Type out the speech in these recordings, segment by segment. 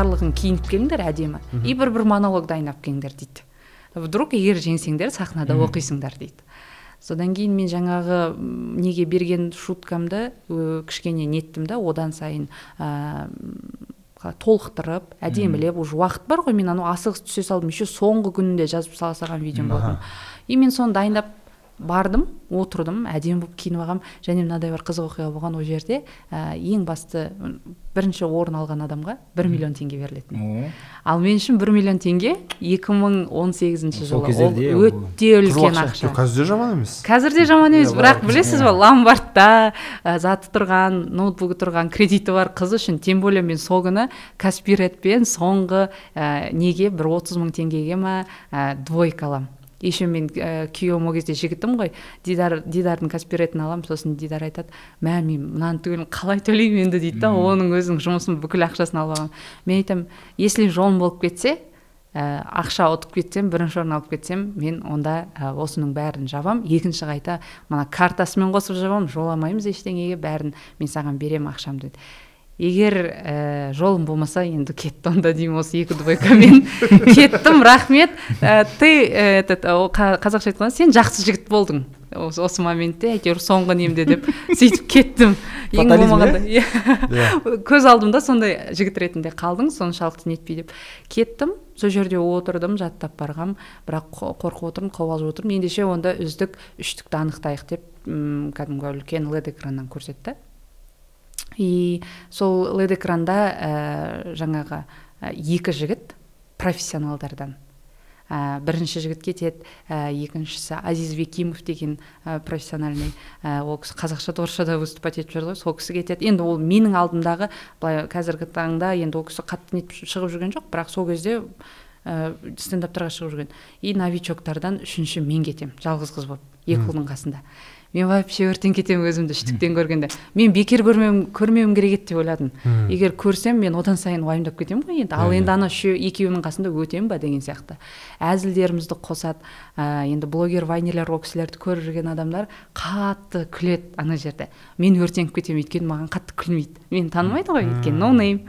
барлығын киініп келіңдер әдемі. И бір бір монолог дайындап келіңдер дейді. Вдруг егер жеңсеңдер сахнада оқисыңдар дейді. Содан кейін мен жаңағы неге берген шуткамды кішкене неттім да одан сайын толықтырып әдемілеп уже уақыт бар ғой мен анау асығыс түсе салдым. Еще соңғы күнінде жазып сала салған видеом болатын и мен соны дайындап бардым отырдым әдемі болып киініп алғанмын және мынадай бір қызық оқиға болған ол жерде ә, ең басты бірінші орын алған адамға бір миллион теңге берілетін. Ал мен үшін бір миллион теңге 2018 жылы ол өте үлкен ақша. Қазір де жаман емес. Қазір де жаман емес бірақ білесіз ба ломбардта ә, заты тұрған ноутбугі тұрған кредиті бар қыз үшін тем более мен сол күні каспиретпен соңғы ә, неге бір отыз мың теңгеге ма ә, двойка аламын еще мен ә, күйеуім ол кезде жігітім ғой. Дидар дидардың каспиретін аламын сосын дидар айтады мә мен мынаны түгелін қалай төлеймін енді? дейді да оның өзінің жұмысын бүкіл ақшасын алып алған мен айтамын если жолым болып кетсе ә, ақша ұтып кетсем бірінші орын алып кетсем мен онда ә, осының бәрін жабам. Екінші қайта мына картасымен қосып жабамын жоламаймыз ештеңеге бәрін. Мен саған беремін ақшамды деді егер ә, жолым болмаса енді кетті онда деймін осы екі двойкамен. Кеттім рахмет. Ә, ты ә, этот қазақша айтқанда сен жақсы жігіт болдың. Осы, осы моментте әйтеуір соңғы немде деп сөйтіп кеттім. Ең болмағанда иә көз алдымда сондай жігіт ретінде қалдың соншалықты нетпей деп. Кеттім сол жерде отырдым жаттап барғам. Бірақ қорқып отырмын қобалжып отырмын. Ендеше онда үздік үштікті анықтайық деп м кәдімгі үлкен лед экраннан көрсетті. И сол лед экранда ә, жаңағы ә, екі жігіт профессионалдардан. Ә, бірінші жігіт кетеді ә, екіншісі азиз векимов деген ә, профессиональный ә, ол кісі қазақша орысшада выступать етіп жүрді ғой сол кісі кетеді. Енді ол менің алдымдағы былай қазіргі таңда енді ол кісі қатты нетіп шығып жүрген жоқ бірақ сол кезде ә, стендаптарға шығып жүрген. И новичоктардан үшінші мен кетемін жалғыз қыз болып екі ұлдың қасында. Мен вообще өртен кетемін өзімді үштіктен көргенде. Мен бекер көрмеуім көрмеуім керек еді деп ойладым. Егер көрсем мен одан сайын уайымдап кетемін ғой енді. Ал енді ана үшеу екеуінің қасында өтемін ба деген сияқты. Әзілдерімізді қосады. Ә, енді блогер вайнерлер ол кісілерді көріп жүрген адамдар қатты күледі ана жерде. Мен өртеніп кетемін өйткені маған қатты күлмейді. Мені танымайды ғой өйткені ноунейм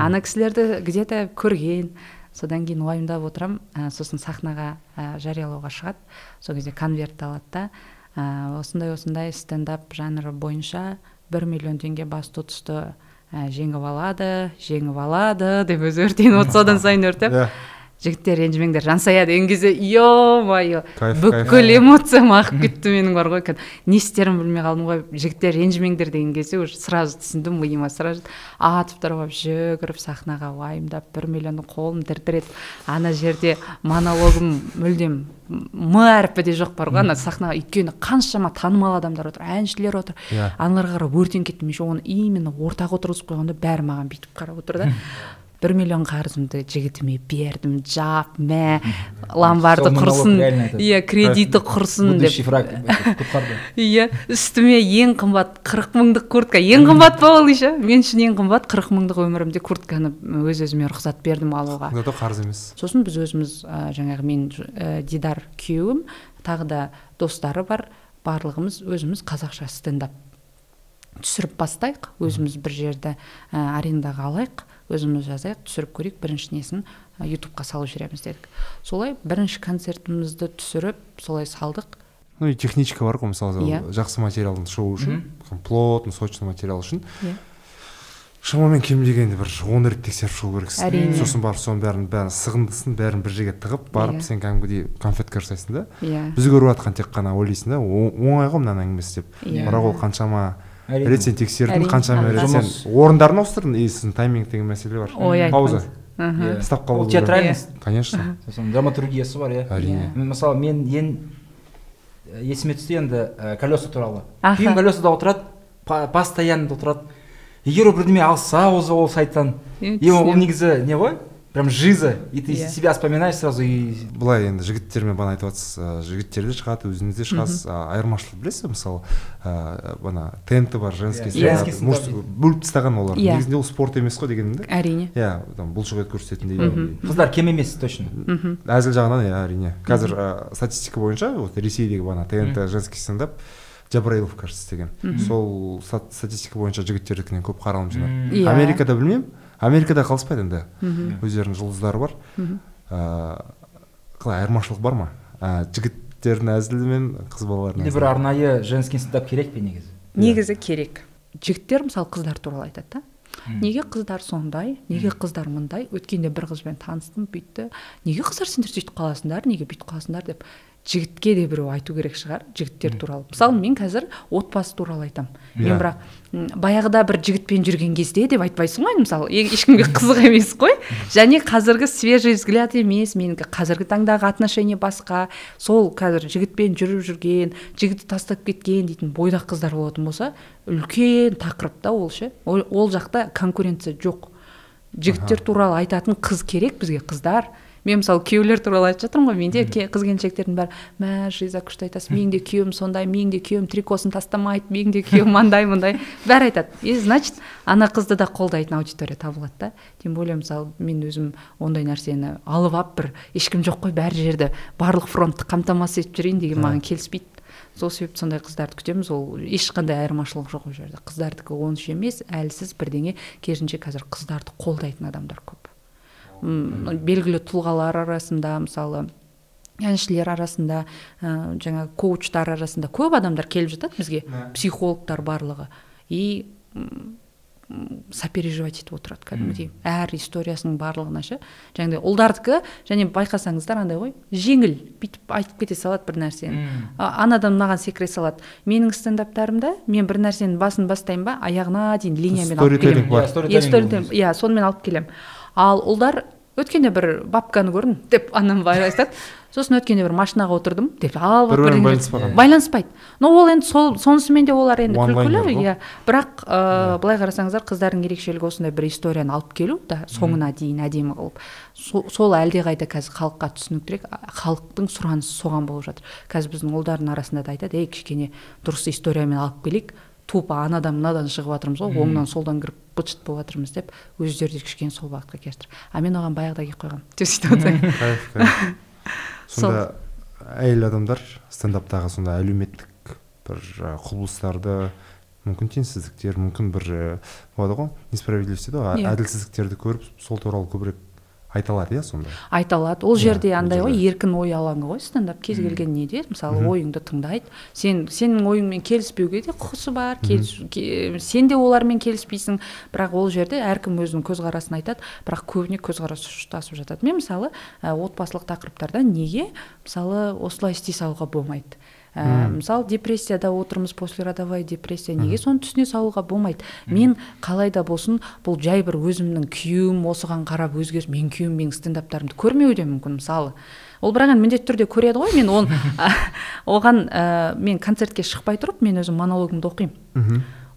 ана кісілерді где то көрген содан кейін уайымдап отырамын. Ә, сосын сахнаға ә, жариялауға шығады. Сол кезде конвертті алады да. Осындай осындай стендап жанры бойынша бір миллион теңге басты ұтысты жеңіп алады жеңіп алады деп өзі өртеніп отырса содан сайын өртеп. Иә. Жігіттер ренжімеңдер жансая деген кезде е мое бүкіл эмоциям ағып кетті менің бар ғой. Не істерімді білмей қалдым ғой. Жігіттер ренжімеңдер деген кезде уже сразу түсіндім миыма сразу атып тұрып алып жүгіріп сахнаға уайымдап бір миллионның қолым дір дір етіп ана жерде монологым мүлдем м әрпі де жоқ бар ғой. Ана сахнаға өйткені қаншама танымал адамдар отыр әншілер отыр. Иә. Аналарға қарап өртеніп кеттім. Еще оны именно ортаға отырғызып қойғанда бәрі маған бүйтіп қарап отыр да. Бір миллион қарызымды жігітіме бердім жап мә ломбарды құрсын. иә кредиті құрсын деп. иә үстіме ең қымбат қырық мыңдық куртка. Ең қымбат па ол еще мен үшін ең қымбат қырық мыңдық өмірімде куртканы өз өзіме рұқсат бердім алуға қарыз емес. Сосын біз өзіміз ә, жаңағы мен ә, дидар күйеуім тағы да достары бар. Барлығымыз өзіміз қазақша стендап түсіріп бастайық. Өзіміз бір жерді ә, арендаға алайық. Өзіміз жазайық түсіріп көрейік бірінші несін ютубқа салып жібереміз дедік солай бірінші концертімізді түсіріп солай салдық ну и техничка бар ғой мысалы yeah. Иә. жақсы материалдың шығу үшін плотный сочный материал үшін иә yeah. шамамен кем дегенде бір он рет тексеріп шығу керексің әрине сосын барып соның бәрін бәрін сығындысын бәрін бір жерге тығып барып yeah. Иә. сен кәдімгідей конфетка жасайсың да иә yeah. біз көріп жатқан тек қана ойлайсың да оңай ғой мынаның әңгімесі деп yeah. бірақ ол қаншама рет сен тексердің қаншама рет сен орындарын ауыстырдың и сіздің тайминг деген мәселе бар. Ой пауза. Ставка ол театральность. конечно. Сосын драматургиясы бар иә. Әрине. Мысалы мен ең есіме түсті енді колеса туралы. Күйеуім колесада отырады постоянно отырады. Егер ол бірдеме алса ол сайттан и ол негізі не ғой? Прям жиза. И ты yeah. Себя вспоминаешь сразу и былай енді жігіттермен бағана айтып жатсыз жігіттер де шығады өзіңіз де шығасыз айырмашылық білесіз бе мысалы? Ыыы бана тенті бар женский yeah. бөліп тастаған олар. Yeah. Иә. негізінде ол спорт емес қой дегенім да әрине. Иә там бұлшық ет көрсететіндей қыздар кем емес точно. Мхм әзіл жағынан иә әрине. Қазір статистика бойынша вот ресейдегі бана тнт женский стендап жабраилов кажется істеген сол статистика бойынша жігіттердікінен көп қаралым жинады америкада білмеймін. Америкада қалыспайды енді. Өздерінің жұлдыздары бар. Ыыы қалай айырмашылық бар ма? Ә, жігіттердің әзілі мен қыз балалардың бір арнайы женский стендап керек пе негізі? Негізі керек. Жігіттер мысалы қыздар туралы айтады да. Неге қыздар сондай неге қыздар мындай? Өткенде бір қызбен таныстым бүйтті. Неге қыздар сендер сөйтіп қаласыңдар неге бүйтіп қаласыңдар деп жігітке де біреу айту керек шығар жігіттер туралы. Мысалы мен қазір отбасы туралы айтамын yeah. мен иә. бірақ баяғыда бір жігітпен жүрген кезде деп айтпайсың ғой мысалы ешкімге қызық емес қой. Және қазіргі свежий взгляд емес менікі қазіргі таңдағы отношение басқа. Сол қазір жігітпен жүріп жүрген жігітті тастап кеткен дейтін бойдақ қыздар болатын болса үлкен тақырып та ол ше ол, ол жақта конкуренция жоқ. Жігіттер туралы айтатын қыз керек бізге қыздар. Мен мысалы күйеулер туралы айтып жатырмын ғой менде қыз келіншектердің бәрі мә жиза күшті айтасың менің де күйеуім сондай менің де күйеуім трикосын тастамайды менің де күйеуім андай мындай бәрі айтады. И значит ана қызды да қолдайтын аудитория табылады да. Тем более мысалы мен өзім ондай нәрсені алып алып бір ешкім жоқ қой бәр жерді барлық фронтты қамтамасыз етіп жүрейін деген маған келіспейді. Сол себепті сондай қыздарды күтеміз ол ешқандай айырмашылық жоқ ол жерде. Қыздардікі онша емес әлсіз бірдеңе. Керісінше қазір қыздарды қолдайтын адамдар көп. Белгілі тұлғалар арасында мысалы әншілер арасында ә, жаңа коучтар арасында көп адамдар келіп жатады бізге психологтар барлығы. И сопереживать етіп отырады кәдімгідей. Әр историясының барлығына ше. Жаңағыдай ұлдардікі және байқасаңыздар андай ғой жеңіл бүйтіп айтып кете салады бір нәрсені. Анадан мынаған секіре салады. Менің стендаптарымда мен бір нәрсенің басын бастаймын ба аяғына дейін линиямен алып келемін. иә сонымен алып келемін. Ал ұлдар өткенде бір бабканы көрдім деп анам былай айтады сосын өткенде бір машинаға отырдым деп алып байланыспайды. Но ол енді сол сонысымен де олар енді күлкілі иә. Бірақ ыыы былай қарасаңыздар қыздардың ерекшелігі осындай бір историяны алып келу да соңына дейін әдемі қылып. Сол әлдеқайда қазір халыққа түсініктірек халықтың сұранысы соған болып жатыр. Қазір біздің ұлдардың арасында да айтады ей кішкене дұрыс историямен алып келейік тупо анадан мынадан шығып жатырмыз ғой оңнан солдан кіріп быт шыт болып жатырмыз деп өздері де кішкене сол бағытқа келе жатыр а мен оған баяғыда келіп қойғанмын. Деп сөйтіп сонда әйел адамдар стендаптағы сондай әлеуметтік бір құбылыстарды мүмкін теңсіздіктер мүмкін бір болады ғой несправедливость дейді ғой. Иә. әділсіздіктерді көріп сол туралы көбірек айта алады иә сонда? Айта алады ол иә, жерде андай ғой еркін ой алаңы ғой стендап. Кез келген неде мысалы ойыңды тыңдайды. Сен сенің ойыңмен келіспеуге де құқысы бар сен де олармен келіспейсің. Бірақ ол жерде әркім өзінің көзқарасын айтады. Бірақ көбіне көзқарас ұштасып жатады. Мен мысалы отбасылық тақырыптарда неге мысалы осылай істей салуға болмайды? Ә, мысалы депрессияда отырмыз послеродовая депрессия. Неге соны түсіне салуға болмайды? Мен қалай да болсын бұл жай бір өзімнің күйеуім осыған қарап өзгеріс менің күйеуім менің стендаптарымды көрмеуі де мүмкін мысалы. Ол бірақ енді міндетті түрде көреді ғой мен оны оған ә, мен концертке шықпай тұрып мен өзім монологымды оқимын.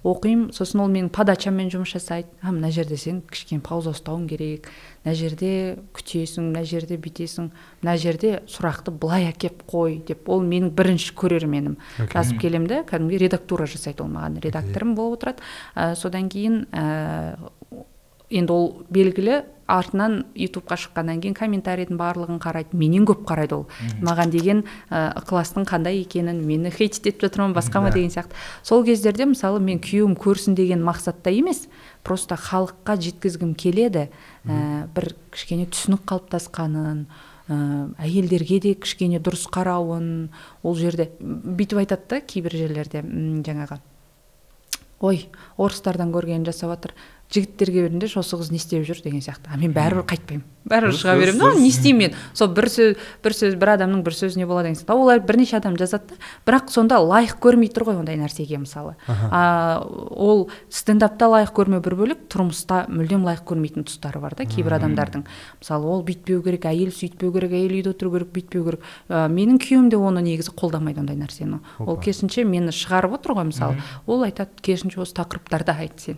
Оқимын. Сосын ол менің подачаммен жұмыс жасайды. А мына жерде сен кішкене пауза ұстауың керек. Мына жерде күтесің мына жерде бүйтесің. Мына жерде сұрақты былай әкеп қой деп. Ол менің бірінші көрерменім. Okay. жазып келемін да кәдімгі редактура жасайды ол маған. Редакторым болып отырады. Ә, содан кейін ә, енді ол белгілі артынан ютубқа шыққаннан кейін комментарийдің барлығын қарайды менен көп қарайды ол. Маған деген ә, ықыластың қандай екенін мені хейт етіп жатыр ма басқа ма деген сияқты. Сол кездерде мысалы мен күйеуім көрсін деген мақсатта емес просто халыққа жеткізгім келеді. Ә, бір кішкене түсінік қалыптасқанын ә, әйелдерге де кішкене дұрыс қарауын ол жерде бүйтіп айтады да кейбір жерлерде жаңағы ой орыстардан көргенін жасап жатыр жігіттерге бергенде осы қыз не істеп жүр? деген сияқты. А мен бәрібір қайтпаймын. Бәрібір шыға беремін. да не істеймін мен. Сол бір сөз бір сөз бір адамның бір сөзіне болады деген сияқты. Олар бірнеше адам жазады да. Бірақ сонда лайық көрмей тұр ғой ондай нәрсеге мысалы. А ол стендапта лайық көрмеу бір бөлек тұрмыста мүлдем лайық көрмейтін тұстары бар да кейбір адамдардың. Мысалы ол бүйтпеу керек әйел сөйтпеу керек әйел үйде отыру керек бүйтпеу керек. Ә, менің күйеуім де оны негізі қолдамайды ондай нәрсені. Ол керісінше мені шығарып отыр ғой мысалы. Ол айтады керісінше осы тақырыптарды айт сен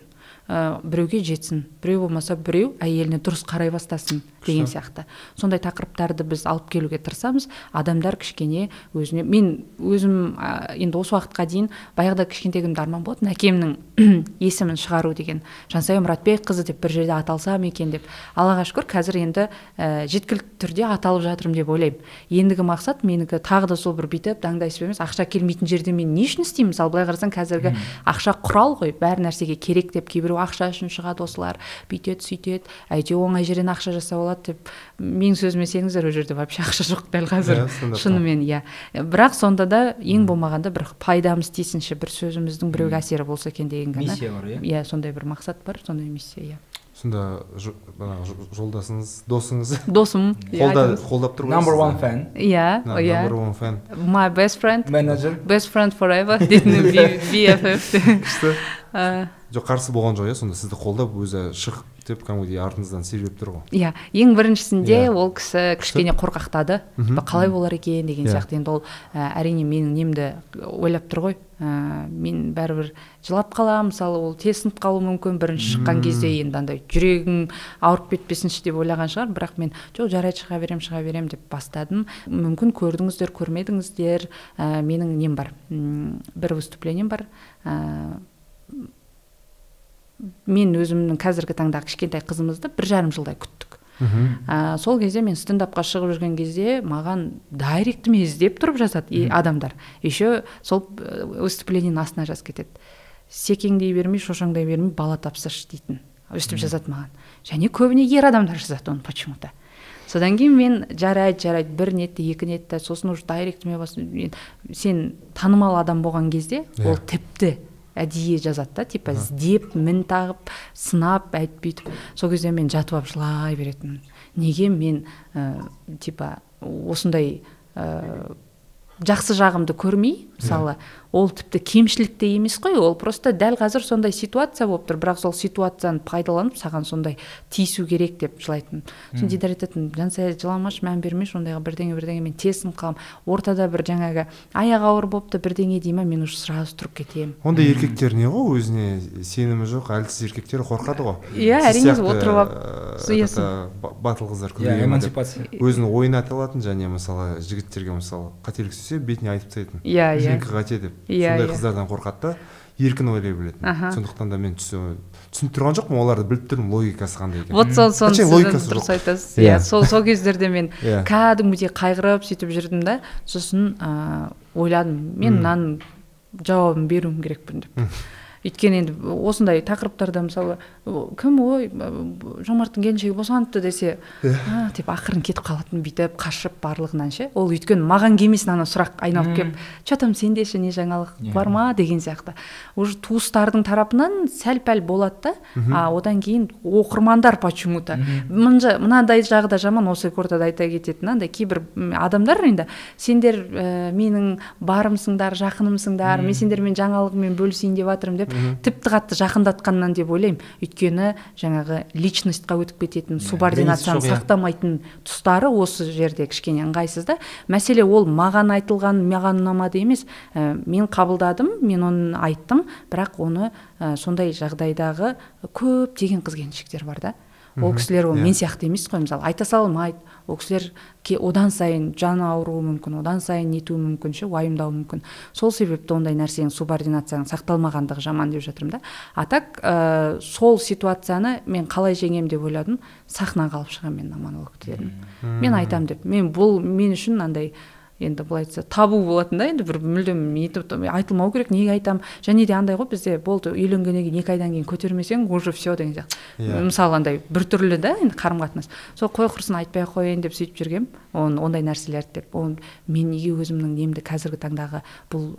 ә, біреуге жетсін біреу болмаса біреу әйеліне дұрыс қарай бастасын деген сияқты. Сондай тақырыптарды біз алып келуге тырысамыз. Адамдар кішкене өзіне мен өзім енді осы уақытқа дейін баяғыда кішкентай күнімде арман болатын әкемнің есімін шығару деген жансая мұратбекқызы деп бір жерде аталсам екен деп. Аллаға шүкір қазір енді ә, жеткілікті түрде аталып жатырмын деп ойлаймын. Ендігі мақсат менікі тағы да сол бір бүйтіп даңдайсып емес ақша келмейтін жерде мен не үшін істеймін? Мысалы былай қарасаң қазіргі ақша құрал ғой бәр нәрсеге керек деп кейбіреу ақша үшін шығады осылар. Бүйтеді сөйтеді әйтеуір оңай жерден ақша жасап алады деп. Менің сөзіме сеніңіздер ол жерде вообще ақша жоқ дәл қазір. Иә, шынымен иә. Бірақ сонда да ең болмағанда бір пайдамыз тисінші бір сөзіміздің біреуге әсері болса екен деген ғана. Миссия бар иә? Иә сондай бір мақсат бар сондай миссия иә. Сонда жолдасыңыз досыңыз досым қолда қолдап тұр ғой number one fan. Иә иә. number one fan. My best friend. Manager. Best friend forever. Дейтін bff күшті. Жоқ қарсы болған жоқ иә сонда? Сізді қолдап өзі шық деп кәдімгідей артыңыздан себеп тұр ғой. Иә ең біріншісінде yeah. ол кісі кішкене қорқақтады. Қалай болар екен деген yeah. сияқты. Енді ол ә, әрине менің немді ойлап тұр ғой. Ә, мен бәрібір жылап қаламын мысалы ол тез сынып қалуы мүмкін. Бірінші шыққан кезде енді андай жүрегің ауырып кетпесінші деп ойлаған шығар. Бірақ мен жоқ жарайды шыға беремін шыға беремін деп бастадым. Мүмкін көрдіңіздер көрмедіңіздер. Ә, менің нем бар? Бір выступлением бар. Ә, мен өзімнің қазіргі таңдағы кішкентай қызымызды бір жарым жылдай күттік. Ә, сол кезде мен стендапқа шығып жүрген кезде маған дайректіме іздеп тұрып жазады адамдар. Еще сол выступлениенің астына жазып кетеді. Секеңдей бермей шошаңдай бермей бала тапсыршы дейтін. Өстіп жазады маған. Және көбіне ер адамдар жазады оны почему то содан кейін мен жарайды жарайды бір нетті екі нетті сосын уже дайректіме сен танымал адам болған кезде ол иә. тіпті әдейі жазады да типа іздеп мін тағып сынап әйтіп бүйтіп сол кезде мен жатып алып жылай беретінмін неге мен ә, типа осындай ә, жақсы жағымды көрмей мысалы ол тіпті кемшілік те емес қой ол просто дәл қазір сондай ситуация болып тұр. Бірақ сол ситуацияны пайдаланып саған сондай тиісу керек деп жылайтын. Сосын дидар айтатын жансая жыламашы мән бермеші ондайға бірдеңе бірдеңе мен тез сынып қаламын ортада бір жаңағы аяғы ауыр болыпты бірдеңе дей ма мен уже сразу тұрып кетемін ондай еркектер не ғой? Өзіне сенімі жоқ әлсіз еркектер қорқады ғой. Иә әрине отырып алып батыл қыздар көбейе эмансипация. Өзін ойната алатын және мысалы жігіттерге мысалы қателік істесе бетіне айтып тастайтын. Иә иә. Сенікі қате деп. Иә сондай иә. қыздардан қорқады да еркін ойлай білетін. Сондықтан да мен түсініп тұрған жоқпын оларды біліп тұрмын логикасы қандай екенін. Вот сол соны сіз дұрыс айтасыз. Иә сол сол кездерде мен кәдімгідей қайғырып сөйтіп жүрдім да сосын ыыы ойладым. Мен мынаның жауабын беруім керекпін деп. Өйткені енді осындай тақырыптарда мысалы кім ой жомарттың келіншегі босаныпты десе а деп ақырын кетіп қалатын бүйтіп қашып барлығынан ше? Ол өйткені маған келмесін ана сұрақ айналып келіп че там сенде ше не жаңалық бар ма? деген сияқты. Уже туыстардың тарапынан сәл пәл болады да а одан кейін оқырмандар почему то мынандай жағы да жаман осы ортада айта кететін андай кейбір адамдар енді сендер ә, менің барымсыңдар жақынымсыңдар мен сендермен жаңалығыммен бөлісейін деп жатырмын деп тіпті қатты жақындатқаннан деп ойлаймын. Өйткені жаңағы личностьқа өтіп кететін субординацияны сақтамайтын тұстары осы жерде кішкене ыңғайсыз да. Мәселе ол маған айтылған маған ұнамады емес. Ә, мен қабылдадым мен оны айттым. Бірақ оны ә, сондай жағдайдағы көптеген қыз келіншектер бар да. Ол кісілер ол мен иә. сияқты емес қой мысалы айта салмайды. Ол кісілер одан сайын жаны ауыруы мүмкін одан сайын нетуі мүмкін ше уайымдауы мүмкін. Сол себепті ондай нәрсенің субординацияның сақталмағандығы жаман деп жатырмын да. А так ә, сол ситуацияны мен қалай жеңемін деп ойладым сахнаға алып шығамын мен монолог дедім. Мен айтамын деп. Мен бұл мен үшін андай енді былай айтса табу болатын да енді бір мүлдем нетіп айтылмау керек неге айтамын және де андай ғой бізде болды үйленгеннен кейін екі айдан кейін көтермесең уже все деген сияқты. Yeah. Иә. мысалы андай біртүрлі да енді қарым қатынас сол қой құрсын айтпай ақ қояйын деп сөйтіп жүргенмін оны ондай нәрселерді деп. Оны мен неге өзімнің немді қазіргі таңдағы бұл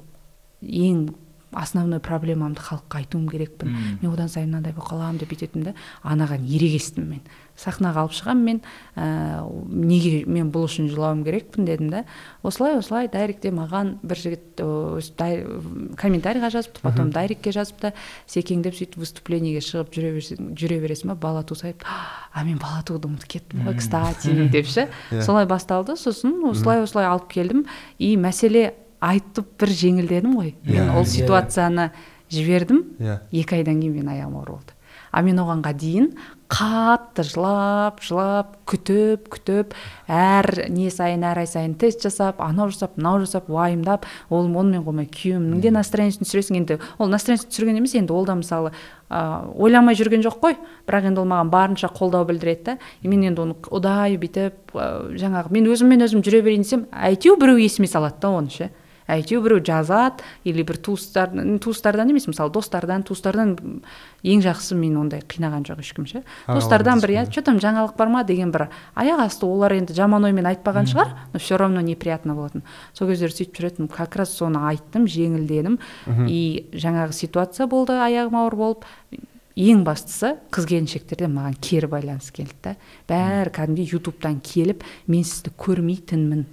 ең основной проблемамды халыққа айтуым керекпін? Hmm. мен одан сайын мынандай болып қаламын деп бүйтетінмін да анаған ерегестім мен. Сахнаға алып шығамын мен ә, неге мен бұл үшін жылауым керекпін дедім да осылай осылай дайректе маған бір жігіт дай, комментарийға жазыпты потом дайректке жазыпты секең деп сөйтіп выступлениеге шығып жүре жүре бересің ба бала туса а мен бала тууды ұмытып кеттім ғой кстати деп ше. Иә. солай басталды сосын осылай осылай алып келдім. И мәселе айтып бір жеңілдедім ғой. Мен иә, ол иә. ситуацияны жібердім. Екі айдан кейін менің аяғым ауыр болды. А мен оғанға дейін қатты жылап жылап күтіп күтіп әр не сайын әр ай сайын тест жасап анау жасап мынау жасап уайымдап ол онымен қоймай күйеуімнің де настроениесін түсіресің енді? Ол настроениесін түсірген емес енді ол да мысалы ә, ойламай жүрген жоқ қой. Бірақ енді ол маған барынша қолдау білдіреді да. Мен енді оны ұдайы бүйтіп ә, жаңағы мен өзіммен өзім жүре берейін десем әйтеуір біреу есіме салады да оны ше. Әйтеуір біреу жазады или бір туыстар туыстардан емес мысалы достардан туыстардан ең жақсы мен ондай қинаған жоқ ешкім ше достардан бір иә че там жаңалық бар ма деген бір аяқ асты олар енді жаман оймен айтпаған шығар но все равно неприятно болатын сол кездері сөйтіп жүретінмін как раз соны айттым жеңілдедім и жаңағы ситуация болды аяғым ауыр болып ең бастысы қыз келіншектерден маған кері байланыс келді да бәрі кәдімгідей ютубтан келіп мен сізді көрмейтінмін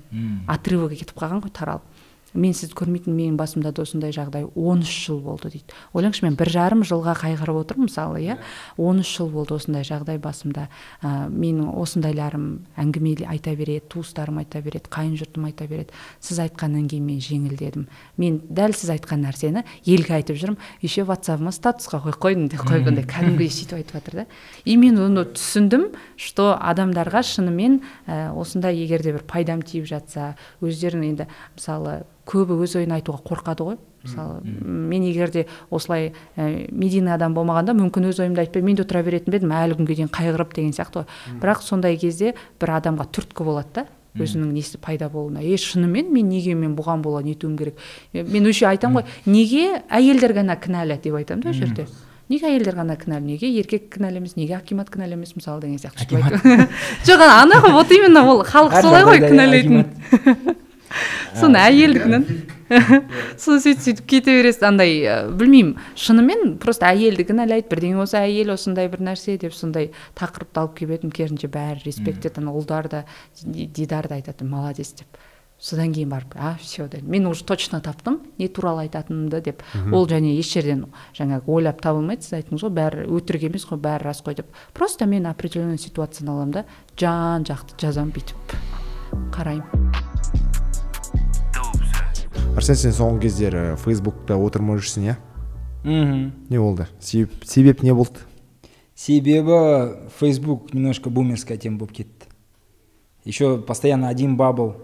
отрывогы кетіп қалған ғой таралып мен сізді көрмейтін менің басымда да осындай жағдай 13 жыл болды дейді. Ойлаңызшы мен бір жарым жылға қайғырып отырмын мысалы иә? 13 жыл болды осындай жағдай басымда. Ә, менің осындайларым әңгіме айта береді туыстарым айта береді қайын жұртым айта береді. Сіз айтқаннан кейін мен жеңілдедім. Мен дәл сіз айтқан нәрсені елге айтып жүрмін. Еще ватсабыма статусқа қойып қойдым деп қойғандай кәдімгідей сөйтіп айтып жатыр да. И мен оны түсіндім что адамдарға шынымен ә, осындай егер де бір пайдам тиіп жатса өздерін енді мысалы көбі өз ойын айтуға қорқады ғой. Мысалы мен егер де осылай ә, медийный адам болмағанда мүмкін өз ойымды айтпай мен де отыра беретін бе едім әлі күнге дейін қайғырып деген сияқты ғой. Бірақ сондай кезде бір адамға түрткі болады да өзінің несі пайда болуына. Е шынымен мен неге мен бұған бола нетуім керек? Мен өше айтамын ғой неге әйелдер ғана кінәлі деп айтамын да ол жерде неге әйелдер ғана кінәлі? Неге еркек кінәлі емес? Неге акимат кінәлі емес? Мысалы деген сияқты. Жоқ ана ғой вот именно ол халық солай ғой кінәлайтын соны әйелдікінен соны сөйтіп сөйтіп кете бересіз андай білмеймін. Шынымен просто әйелді кінәлайды бірдеңе болса әйел осындай бір нәрсе деп сондай тақырыпты алып келіп едім керісінше бәрі респект ана ұлдар да дидар да айтады молодец деп. Содан кейін барып а все дедім. Мен уже точно таптым не туралы айтатынымды деп. Ол және еш жерден жаңағы ойлап табылмайды сіз айттыңыз ғой бәрі өтірік емес қой бәрі рас қой деп. Просто мен определенный ситуацияны аламын да жан жақты жазамын бүйтіп. Қараймын. арсен сен соңғы кездері фейсбукта отырмай жүрсің иә мхм не болды себеп себеп не болды себебі фейсбук немножко бумерская тема болып кетті еще постоянно один бабл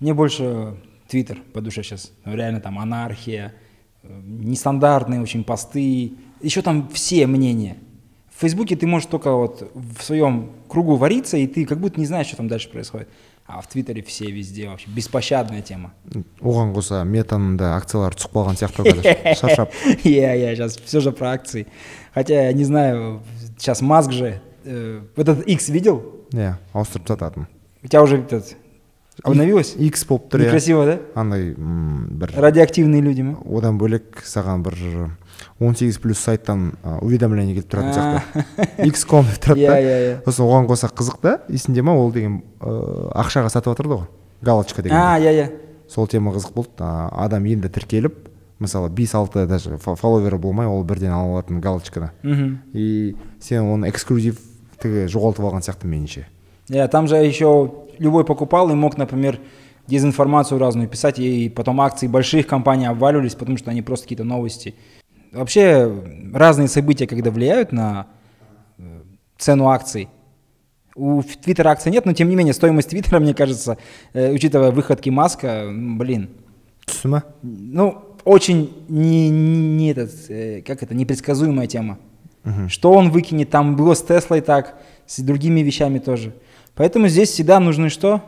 мне больше твиттер по душе сейчас реально там анархия нестандартные очень посты еще там все мнения в фейсбуке ты можешь только вот в своем кругу вариться и ты как будто не знаешь что там дальше происходит а в твиттере все везде вообще беспощадная тема оған қоса метаның да акциялары түсіп қалған сияқты қазір шаршап иә иә сейчас все же про акции хотя я не знаю сейчас маск же э, вот этот x видел иә ауыстырып сататын у тебя уже этот обновилось x болып тұр иә некрасиво да андай бір радиоактивные люди ма одан бөлек саған бір он сегіз плюс сайттан уведомление келіп тұратын сияқты. Икс ком деп тұрады да. Иә иә сосын оған қоса қызық та есіңде ма ол деген ақшаға сатып жатырды ғой галочка деген. А иә иә. Сол тема қызық болды. Адам енді тіркеліп мысалы бес алты даже фолловері болмай ол бірден ала алатын галочканы мхм. И сен оны эксклюзивтігі жоғалтып алған сияқты меніңше. Иә там же еще любой покупал и мог например дезинформацию разную писать, и потом акции больших компаний обваливались, потому что они просто какие-то новости Вообще разные события, когда влияют на э, цену акций. У Твиттера акций нет, но тем не менее стоимость Твиттера, мне кажется, э, учитывая выходки Маска, блин. Сумма? Ну, очень не, не, не этот, э, как это, непредсказуемая тема. Угу. Что он выкинет, там было с Теслой так, с другими вещами тоже. Поэтому здесь всегда нужны что?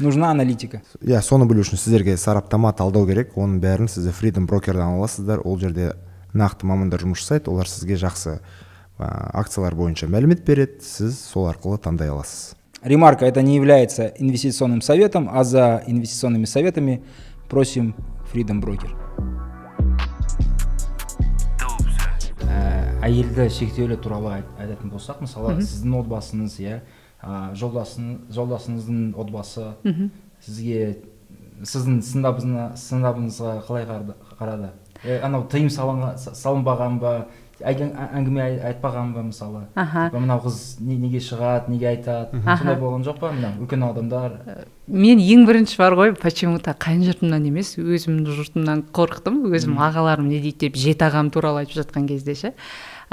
нужна аналитика иә соны білу үшін сіздерге сараптама талдау керек оның бәрін сіздер фридом брокерден ала аласыздар ол жерде нақты мамандар жұмыс жасайды олар сізге жақсы акциялар бойынша мәлімет береді сіз сол арқылы таңдай аласыз. Ремарка это не является инвестиционным советом а за инвестиционными советами просим freedom broker. Ә, әйелді шектеулі туралы айтатын болсақ мысалы сіздің отбасыңыз иә жолдасыңыздың отбасы сізге сіздің сынабыңызға қалай қарады ә, анау тыйым салынбаған ба әңгіме айтпаған ба мысалы? Аха. Мынау қыз неге шығады неге айтады? Сондай болған жоқ па мына үлкен адамдар. Мен ең бірінші бар ғой почему то қайын жұртымнан емес өзімнің жұртымнан қорықтым өзім ағаларым не дейді деп жеті ағам туралы айтып жатқан кезде ше.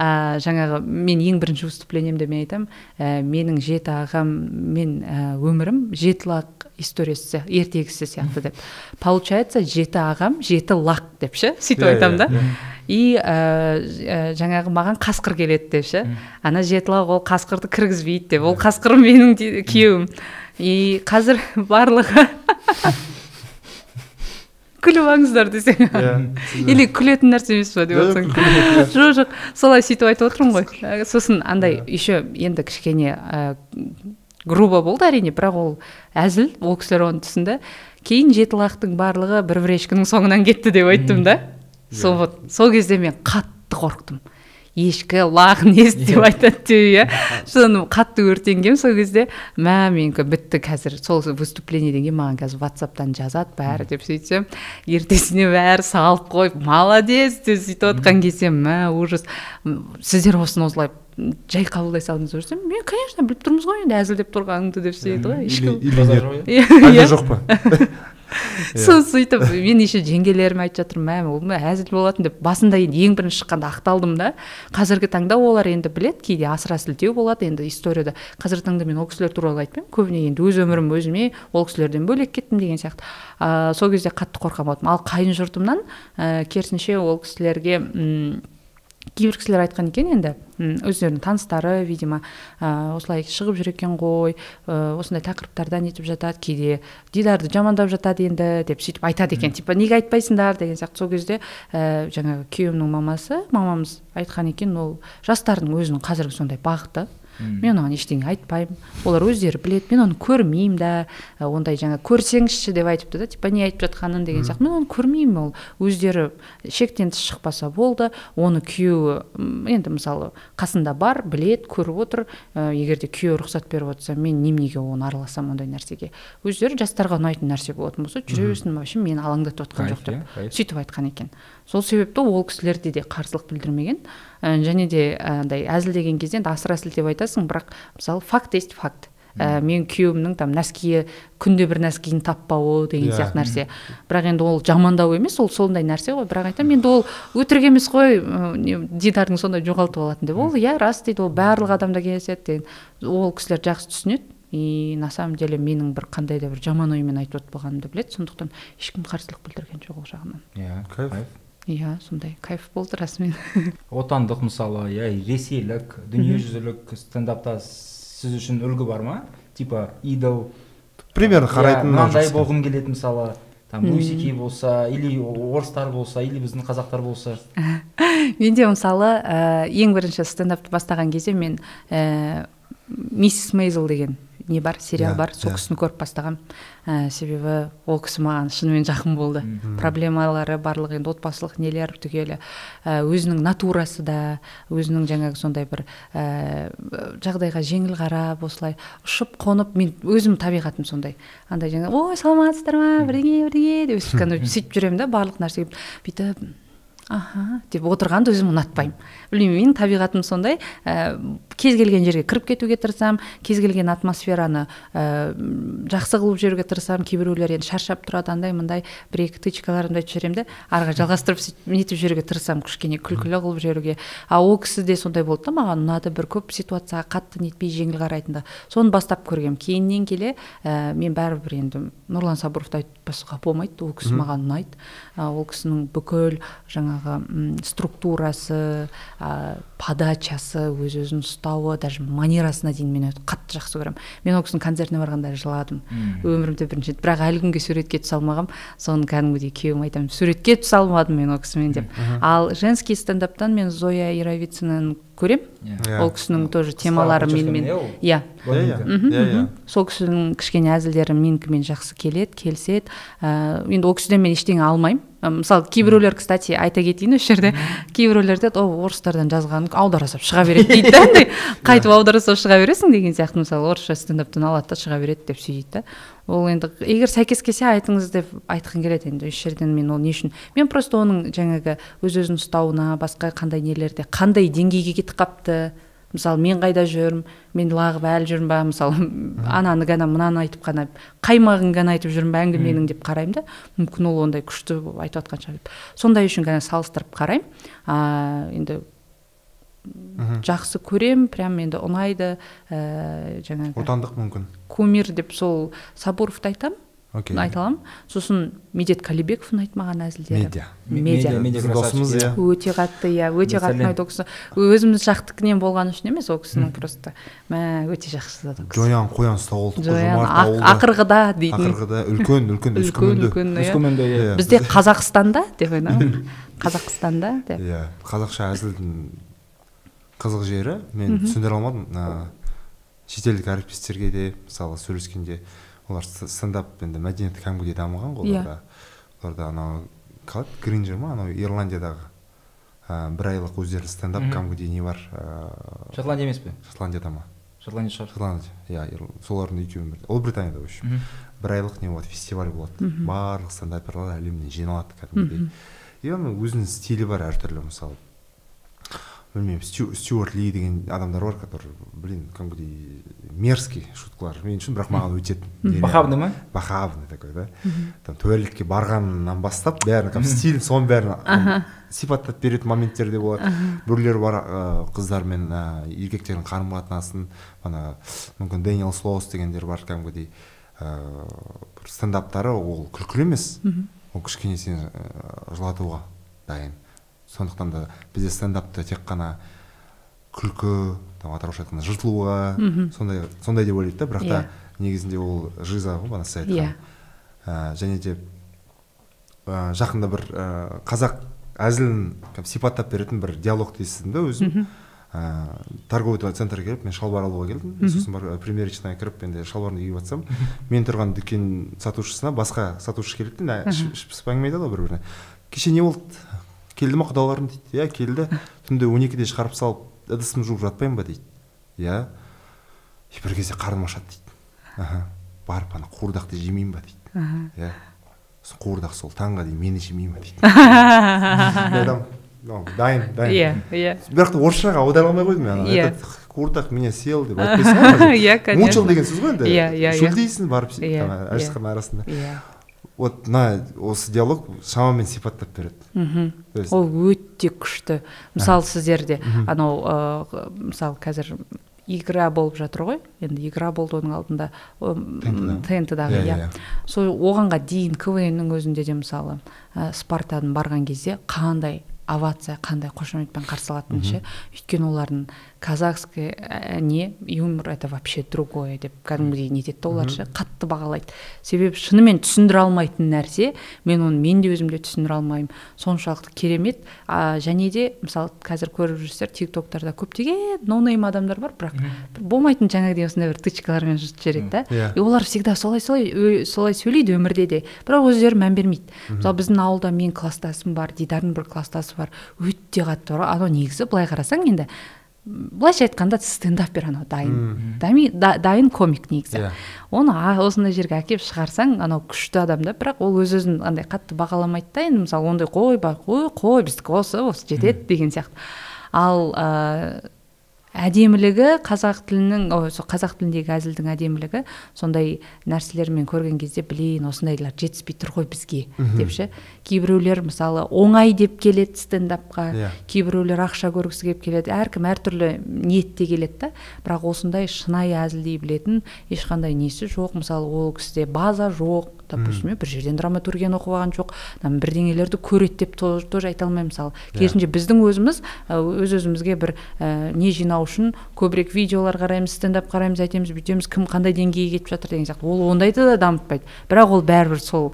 Ә, жаңағы мен ең бірінші выступлениемде мен айтамын ә, менің жеті ағам мен ә, өмірім жеті лақ историясы ертегісі сияқты деп. Получается жеті ағам жеті лақ деп ше сөйтіп иә, айтамын да. иә, иә. и ә, жаңағы маған қасқыр келеді деп ше. Ана жеті лақ ол қасқырды кіргізбейді деп ол қасқыр менің күйеуім. И қазір барлығы күліп алыңыздар десең. Или күлетін нәрсе емес па деп жатсаң жоқ жоқ солай сөйтіп айтып отырмын ғой. Сосын андай еще енді кішкене грубо болды әрине бірақ ол әзіл ол кісілер оны түсінді кейін жеті лақтың барлығы бір бір ешкінің соңынан кетті деп айттым да. Сол вот сол кезде мен қатты қорықтым. Ешкі лақ несі деп айтады деп иә. Соны қатты өртенгенмін сол кезде. Мә менікі бітті қазір. Сол выступлениеден кейін маған қазір ватсаптан жазады бәрі деп сөйтсем. Ертесіне бәрі салып қойып молодец деп сөйтіп отқан кезде мә ужас. Сіздер осыны осылай жай қабылдай салдыңыз ба мен конечно біліп тұрмыз ғой енді әзілдеп тұрғаныңды деп сөйтеді ғой ешкім иә. Жоқ па? Сол сөйтіп мен еще жеңгелеріме айтып жатырмын мә ол әзіл болатын деп. Басында енді ең бірінші шыққанда ақталдым да. Қазіргі таңда олар енді білет кейде асыра сілтеу болады енді историяда. Қазіргі таңда мен ол кісілер туралы айтпаймын. Көбіне енді өз өмірім өзіме ол кісілерден бөлек кеттім деген сияқты. Ә, сол кезде қатты болатынмын ал қайын жұртымнан ә, керісінше ол кісілерге кейбір кісілер айтқан екен енді өздерінің таныстары видимо ә, осылай шығып жүр екен ғой ә, осындай тақырыптарда нетіп жатады кейде дидарды жамандап жатады енді деп сөйтіп айтады екен. Типа неге айтпайсыңдар деген сияқты. Сол кезде ә, жаңағы күйеуімнің мамасы мамамыз айтқан екен ол жастардың өзінің қазіргі сондай бағыты. Мен оған ештеңе айтпаймын. Олар өздері біледі. Мен оны көрмеймін да ондай жаңа көрсеңізші деп айтыпты да типа не айтып жатқанын деген сияқты. Мен оны көрмеймін. Ол өздері шектен тыс шықпаса болды. Оны күйеуі енді мысалы қасында бар білет көріп отыр. Ә, егер де күйеуі рұқсат беріп отырса мен неменеге оған араласамын ондай нәрсеге? Өздері жастарға ұнайтын нәрсе болатын болса жүре берсін. Вообще мені алаңдатып отқан жоқ деп сөйтіп айтқан екен. Сол себепті ол кісілерде де қарсылық білдірмеген. Ә, және де андай әзілдеген кезде енді асыра сілтеп айтасың бірақ мысалы факт есть факт. Ә, менің күйеуімнің там нәскиі күнде бір нәскиін таппауы деген. Иә. сияқты нәрсе. Бірақ енді ол жамандау емес ол сондай нәрсе ғой. Бірақ айтамын енді ол өтірік емес қой. Дидардың сондай жоғалтып алатын деп. Ол иә рас дейді ол барлық адамда кездеседі деген. Ол кісілер жақсы түсінеді. И на самом деле менің бір қандай да бір жаман оймен айтып отпағанымды біледі. Сондықтан ешкім қарсылық білдірген жоқ ол жағынан. Иә кайф. Иә сондай кайф болды расымен. Отандық мысалы иә ресейлік дүниежүзілік стендапта сіз үшін үлгі бар ма? Типа идол. Примерно иә, қарайтын мынандай болғым келеді мысалы. Там луси болса или орыстар болса или біздің қазақтар болса. Менде мысалы ә, ең бірінші стендапты бастаған кезде мен ә, миссис мейзел деген не бар сериал бар сол кісіні көріп бастағанмын ә, себебі ол кісі маған шынымен жақын болды. Проблемалары барлық енді отбасылық нелер түгелі. Ә, өзінің натурасы да өзінің жаңағы сондай бір ә, жағдайға жеңіл қарап осылай ұшып қонып мен өзім табиғатым сондай. Андай жаңағы ой саламатсыздар ма? Бірдеңе бірдеңе? деп сөйтіп жүремін да барлық нәрсеге бүйтіп аха деп отырғанды өзім ұнатпаймын. Білмеймін менің табиғатым сондай. Ә, кез келген жерге кіріп кетуге тырысамын кез келген атмосфераны ә, жақсы қылып жүруге тырысамын кейбіреулер енді шаршап тұрады андай мындай бір екі тычкаларымды айтып жіберемін де ары қарай жалғастырып сөйтіп нетіп жүруге тырысамын кішкене күлкілі қылып жүруге. А ол кісі де сондай болды да маған ұнады бір көп ситуацияға қатты нетпей жеңіл қарайтынды соны бастап көргенмін кейіннен келе ә, мен бәрібір енді нұрлан сабыровты айтпасқа болмайды ол кісі маған ұнайды. Ол кісінің бүкіл жаңағы структурасы ә, подачасы өз өзін ұстауы даже манерасына дейін мен қатты жақсы көремін. Мен ол кісінің концертіне барғанда жыладым. Өмірімде бірінші рет. Бірақ әлі күнге суретке түсе алмағанмын соны кәдімгідей күйеуіме айтамын суретке түсе алмадым мен ол кісімен деп. Ал женский стендаптан мен зоя яровицинаны көремін yeah. Иә. ол кісінің тоже темалары менімен. иә. Сол кісінің кішкене әзілдері менікімен жақсы келеді келіседі. Ә, енді ол кісіден мен ештеңе алмаймын. Мысалы кейбіреулер кстати айта кетейін осы жерде кейбіреулер айтады о орыстардан жазғанын аудара салып шыға береді дейді да андай. Қайтып аудара салып шыға бересің деген сияқты. Мысалы орысша стендаптан алады да шыға береді деп сөйтеді да. Ол енді егер сәйкес келсе айтыңыз деп айтқым келеді енді осы жерден мен ол не үшін. Мен просто оның жаңағы өз өзін ұстауына басқа қандай нелерде қандай деңгейге кетіп қалыпты. Мысалы мен қайда жүрмін? Мен лағып әлі жүрмін ба? Мысалы ананы ғана мынаны айтып қана қаймағын ғана айтып жүрмін ба? Әңгіменің деп қараймын да. Мүмкін ол ондай күшті айтып жатқан шығар деп. Сондай үшін ғана салыстырып қараймын. А, енді жақсы көрем прям енді ұнайды ә, жаңағы отандық мүмкін. кумир деп сол сабуровты айтамын окей. айта аламын. Сосын медет қалибеков ұнайды маған әзілдері. Медиа. Медиа. Досымыз иә. өте қатты иә өте қатты ұнайды ол кісі. Өзіміз жақтікінен болғаны үшін емес ол кісінің просто мә өте жақсы жоян қоян ұстап жоян ақырғыда дейтін. Ақырғыда үлкен үлкен өскеменде иә. Бізде қазақстанда деп ойлаймын қазақстанда деп. Иә қазақша әзілдің қызық жері. мен түсіндіре алмадым. Шетелдік әріптестерге де мысалы сөйлескенде олар стендап енді мәдениеті кәдімгідей дамыған ғой иә. оларда. Оларда анау қалай? Гринджер ма? анау ирландиядағы ә, бір айлық өздерінің стендап кәдімгідей не бар ыыы шотландия емес пе? Шотландияда ма? Шотландия шығар. Шотландия. Иә солардың екеуі ұлыбританияда в общем бір айлық не болады? Фестиваль болады. Барлық стендаперлар әлемнен жиналады кәдімгідей. И оның өзінің стилі бар әртүрлі мысалы. Білмеймін стюарт ли деген адамдар бар который блин кәдімгідей мерзкий шуткалар. Мен үшін бірақ маған өтеді похабный ма? Похабный такой да. Там туалетке барғаннан бастап бәрін как стиль соның бәрін сипаттап беретін моменттер де болады біреулер бар қыздар мен еркектердің қарым қатынасын ана мүмкін дэниел слоус дегендер бар кәдімгідей ыыы стендаптары ол күлкілі емес. Ол кішкене сені жылатуға дайын. Сондықтан да бізде стендапты тек қана күлкі там атырауша айтқанда жыртылуға сондай сондай деп ойлайды да бірақ та иә. негізінде ол жиза ғой бағана сіз айтқан иә және де ә, жақында бір ә, қазақ әзілін сипаттап беретін бір диалогты естідім да өзім ыыы торговый центрге келіп мен шалбар алуға келдім. Сосын барып примерочныйға кіріп енді шалбарымды киіп жатсам мен тұрған дүкен сатушысына басқа сатушы келеді да іш пысып әңгіме айтады ғой бір біріне кеше не болды? Келді ма құдаларың дейді иә келді. Түнде он екіде шығарып салып ыдысымды жуып жатпаймын ба дейді. Иә. Бір кезде қарным ашады дейді. Аха барып ана қуырдақты жемеймін ба дейді. Иә. Қуырдақ сол таңға дейін мені жемей ма дейді. Дайын дайын иә иә. Бірақ та орысшаға аудара алмай қойдым мен қуырдақ меня съел деп айтпайсың иә конечно. Мучил деген сөз ғой енді. Иә иә шөлдейсің барып әжетхана арасында. Иә. Вот мына осы диалог шамамен сипаттап береді. Мхм. Ол өте күшті. Мысалы сіздерде анау ыыы мысалы қазір игра болып жатыр ғой. Енді игра болды оның алдында тнт дағы иә, иә. сол оғанға дейін квн ның өзінде де мысалы ә, спартадан барған кезде қандай овация қандай қошеметпен қарсы алатынын ше өйткені олардың казахский ә, не юмор это вообще другое деп кәдімгідей нетеді да олар ше қатты бағалайды. Себебі шынымен түсіндіре алмайтын нәрсе мен оны мен де өзім де түсіндіре алмаймын. Соншалықты керемет. А, және де мысалы қазір көріп жүрсіздер тик токтарда көптеген ноунейм адамдар бар бірақ болмайтын жаңағыдей осындай бір тычкалармен жүріп жібереді да. Yeah. и олар всегда солай солай солай сөйлейді өмірде де бірақ өздері мән бермейді. Мысалы біздің ауылда менің класстасым бар дидардың бір класстасы бар. Өте қатты бар анау негізі былай қарасаң енді былайша айтқанда стендапер анау дайын дами, да, дайын комик негізі yeah. Иә. оны осындай жерге әкеліп шығарсаң анау күшті адам да бірақ ол өз өзін андай қатты бағаламайды да енді мысалы ондай қой қой қой біздікі осы осы жетеді деген сияқты ал әдемілігі қазақ тілінің ой қазақ тіліндегі әзілдің әдемілігі сондай нәрселермен көрген кезде блин осындайлар жетіспей тұр ғой бізге деп ше кейбіреулер мысалы оңай деп келеді стендапқа yeah. Иә. кейбіреулер ақша көргісі келіп келеді әркім әртүрлі ниетте келеді да бірақ осындай шынайы әзілдей білетін ешқандай несі жоқ мысалы ол кісіде база жоқ допустим бір жерден драматургияны оқып алған жоқ там бірдеңелерді көреді деп тоже айта алмаймын мысалы. Керісінше біздің өзіміз өз өзімізге бір ә, не жинау үшін көбірек видеолар қараймыз стендап қараймыз айтамыз бүйтеміз кім қандай деңгейге кетіп жатыр деген сияқты. Ол ондайды да дамытпайды. Бірақ ол бәрібір сол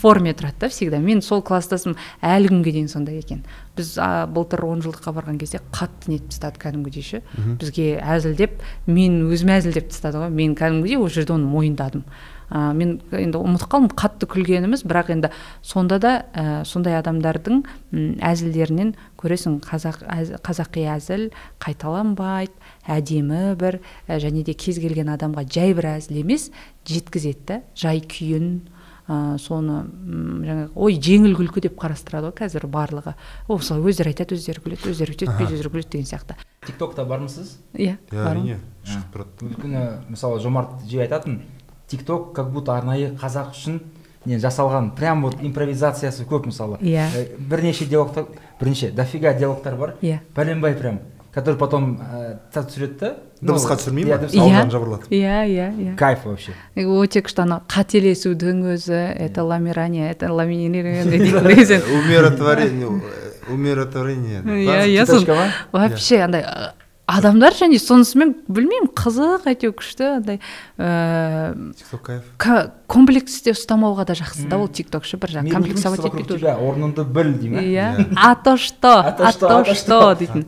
форме тұрады да всегда. Мен сол класстасым әлі күнге дейін сондай екен. Біз а, былтыр он жылдыққа барған кезде қатты нетіп тастады кәдімгідей ше. Бізге әзілдеп мен өзім әзілдеп тастады ғой. Мен кәдімгідей ол жерде оны мойындадым. Ә, мен енді ұмытып қалдым қатты күлгеніміз бірақ енді сонда да ә, сондай адамдардың әзілдерінен көресің қазақ әз, қазақи әзіл қайталанбайды әдемі бір ә, және де кез келген адамға жай бір әзіл емес жеткізеді да жай күйін ә, соны жаңағы ой жеңіл күлкі деп қарастырады ғой қазір барлығы. Осылай өздері айтады өздері күледі өздері өйтеді өздері күледі деген сияқты. Тик токта бармысыз иә әрине шығып тұрады. Өйткені мысалы жомарт жиі айтатын тик ток как будто арнайы қазақ үшін не жасалған прям вот импровизациясы көп мысалы. Иә. Бірнеше диалогтар бірнеше дофига диалогтар бар. Иә. Бәленбай прям который потом түсіреді да? Дыбысқа түсірмей ма? иә. Жабырылатып иә иә иә. Кайф вообще. Өте күшті ана қателесудің өзі это ламирание это ламинирование умиротворение умиротворение. Иә иә вообще андай адамдар және сонысымен білмеймін қызық әйтеуір күшті андай кайф. комплексте ұстамауға да жақсы да ол тикток ше бір жаңағы комплексовать етпейді уже орныңды біл дей ма иә. А то что? А то что? дейтін.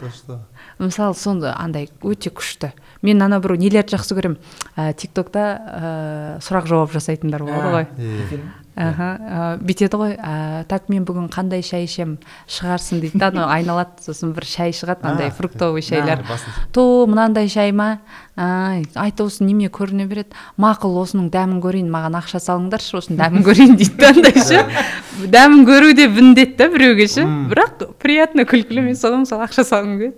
Мысалы сондай андай өте күшті. Мен ана бір нелерді жақсы көремін. Ә, тик токта ә, сұрақ жауап жасайтындар болады ғой. Аха бүйтеді ғой ә, так мен бүгін қандай шай ішемін шығарсын дейді да анау айналады сосын бір шай шығады андай фруктовый шайлар. то мынандай шай ма? Айта осы неме көріне береді? Мақұл осының дәмін көрейін маған ақша салыңдаршы осының дәмін көрейін дейді да андай ше. Дәмін көру де міндет та біреуге ше бірақ приятно күлкілі мен соған мысалы ақша салғым келеді.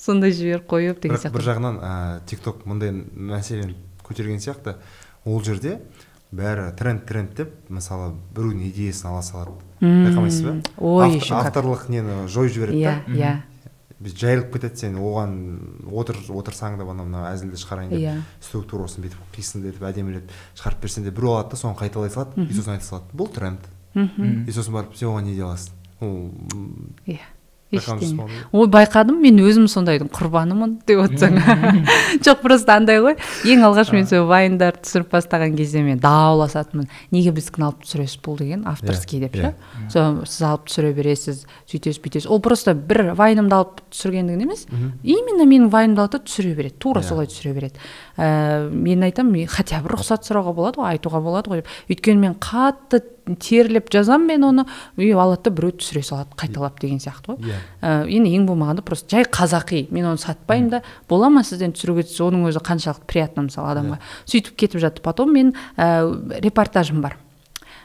Сондай жіберіп қойып деген сияқты бір жағынан ыыы тик ток мындай мәселені көтерген сияқты. Ол жерде бәрі тренд тренд деп мысалы біреудің идеясын ала салады. Байқамайсыз ба? Ой авторлық нені жойып жібереді да. Иә иә. Жайылып кетеді сен оған отыр отырсаң да ана мынау әзілді шығарайын деп иә. структурасын бүйтіп қисындетіп әдемілеп шығарып берсең де біреу алады да соны қайталай салады и сосын айта салады. Бұл тренд. И сосын барып сен оған не дей аласың. Ол иә. Ештеңе. Ой байқадым мен өзім сондайдың құрбанымын деп отырсаң. Жоқ просто андай ғой. Ең алғаш мен сол вайндарды түсіріп бастаған кезде мен дауласатынмын. Неге біздікін алып түсіресіз бұл деген авторский деп ше? Сол сіз алып түсіре бересіз сөйтесіз бүйтесіз. Ол просто бір вайнымды алып түсіргендігін емес именно менің вайнымды алады да түсіре береді тура солай түсіре береді. Ііі мен айтамын хотя бы рұқсат сұрауға болады ғой айтуға болады ғой деп. Өйткені мен қатты теріліп жазамын мен оны и алады да біреу түсіре салады қайталап деген сияқты ғой. Иә. Yeah. енді ең болмағанда просто жай қазақи мен оны сатпаймын да бола ма сізден түсіруге? Оның өзі қаншалықты приятно мысалы адамға yeah. сөйтіп кетіп жатты потом мен ә, репортажым бар.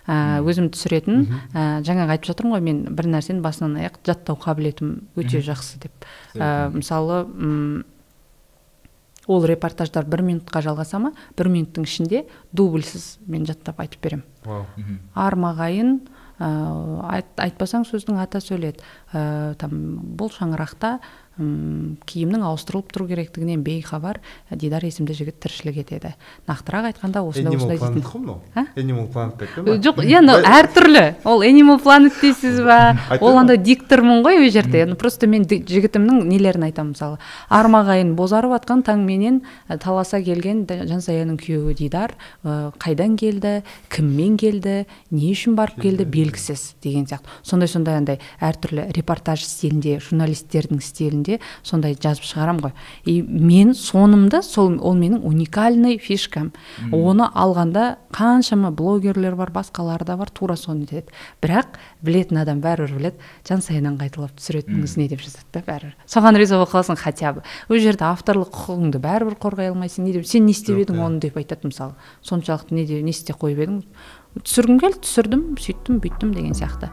Ә, өзім түсіретін. Ә, жаңағы айтып жатырмын ғой мен бір нәрсені басынан аяқ жаттау қабілетім өте жақсы деп. Ә, мысалы ол репортаждар бір минутқа жалғаса ма? Бір минуттың ішінде дубльсіз мен жаттап айтып беремін wow. армағайын ә, айтпасаң сөздің атасы өледі ә, там бұл шаңырақта киімнің ауыстырылып тұру керектігінен бейхабар дидар есімді жігіт тіршілік етеді. Нақтырақ айтқанда осындай осындай энимал планет жоқ енді әртүрлі. Ол энимал планет дейсіз ба? Ол андай диктормын ғой ол жерде. Просто мен жігітімнің нелерін айтамын мысалы. Армағайын бозарып жатқан таңменен таласа келген жансаяның күйеуі дидар қайдан келді кіммен келді не үшін барып келді. белгісіз деген сияқты. Сондай сондай андай әртүрлі репортаж стилінде журналистердің стилінде сондай жазып шығарам ғой. И мен сонымды сол ол менің уникальный фишкам. Оны алғанда қаншама блогерлер бар басқалар да бар тура соны нетеді бірақ білетін адам бәрібір біледі. Жансаядан қайталап түсіретініңіз не деп жазады да бәрібір. Соған риза болып қаласың хотя бы. Ол жерде авторлық құқығыңды бәрібір қорғай алмайсың не деп. Сен не істеп едің оны деп айтады мысалы. Соншалықты не, не істеп қойып едің. Түсіргім келді түсірдім сөйттім бүйттім деген сияқты.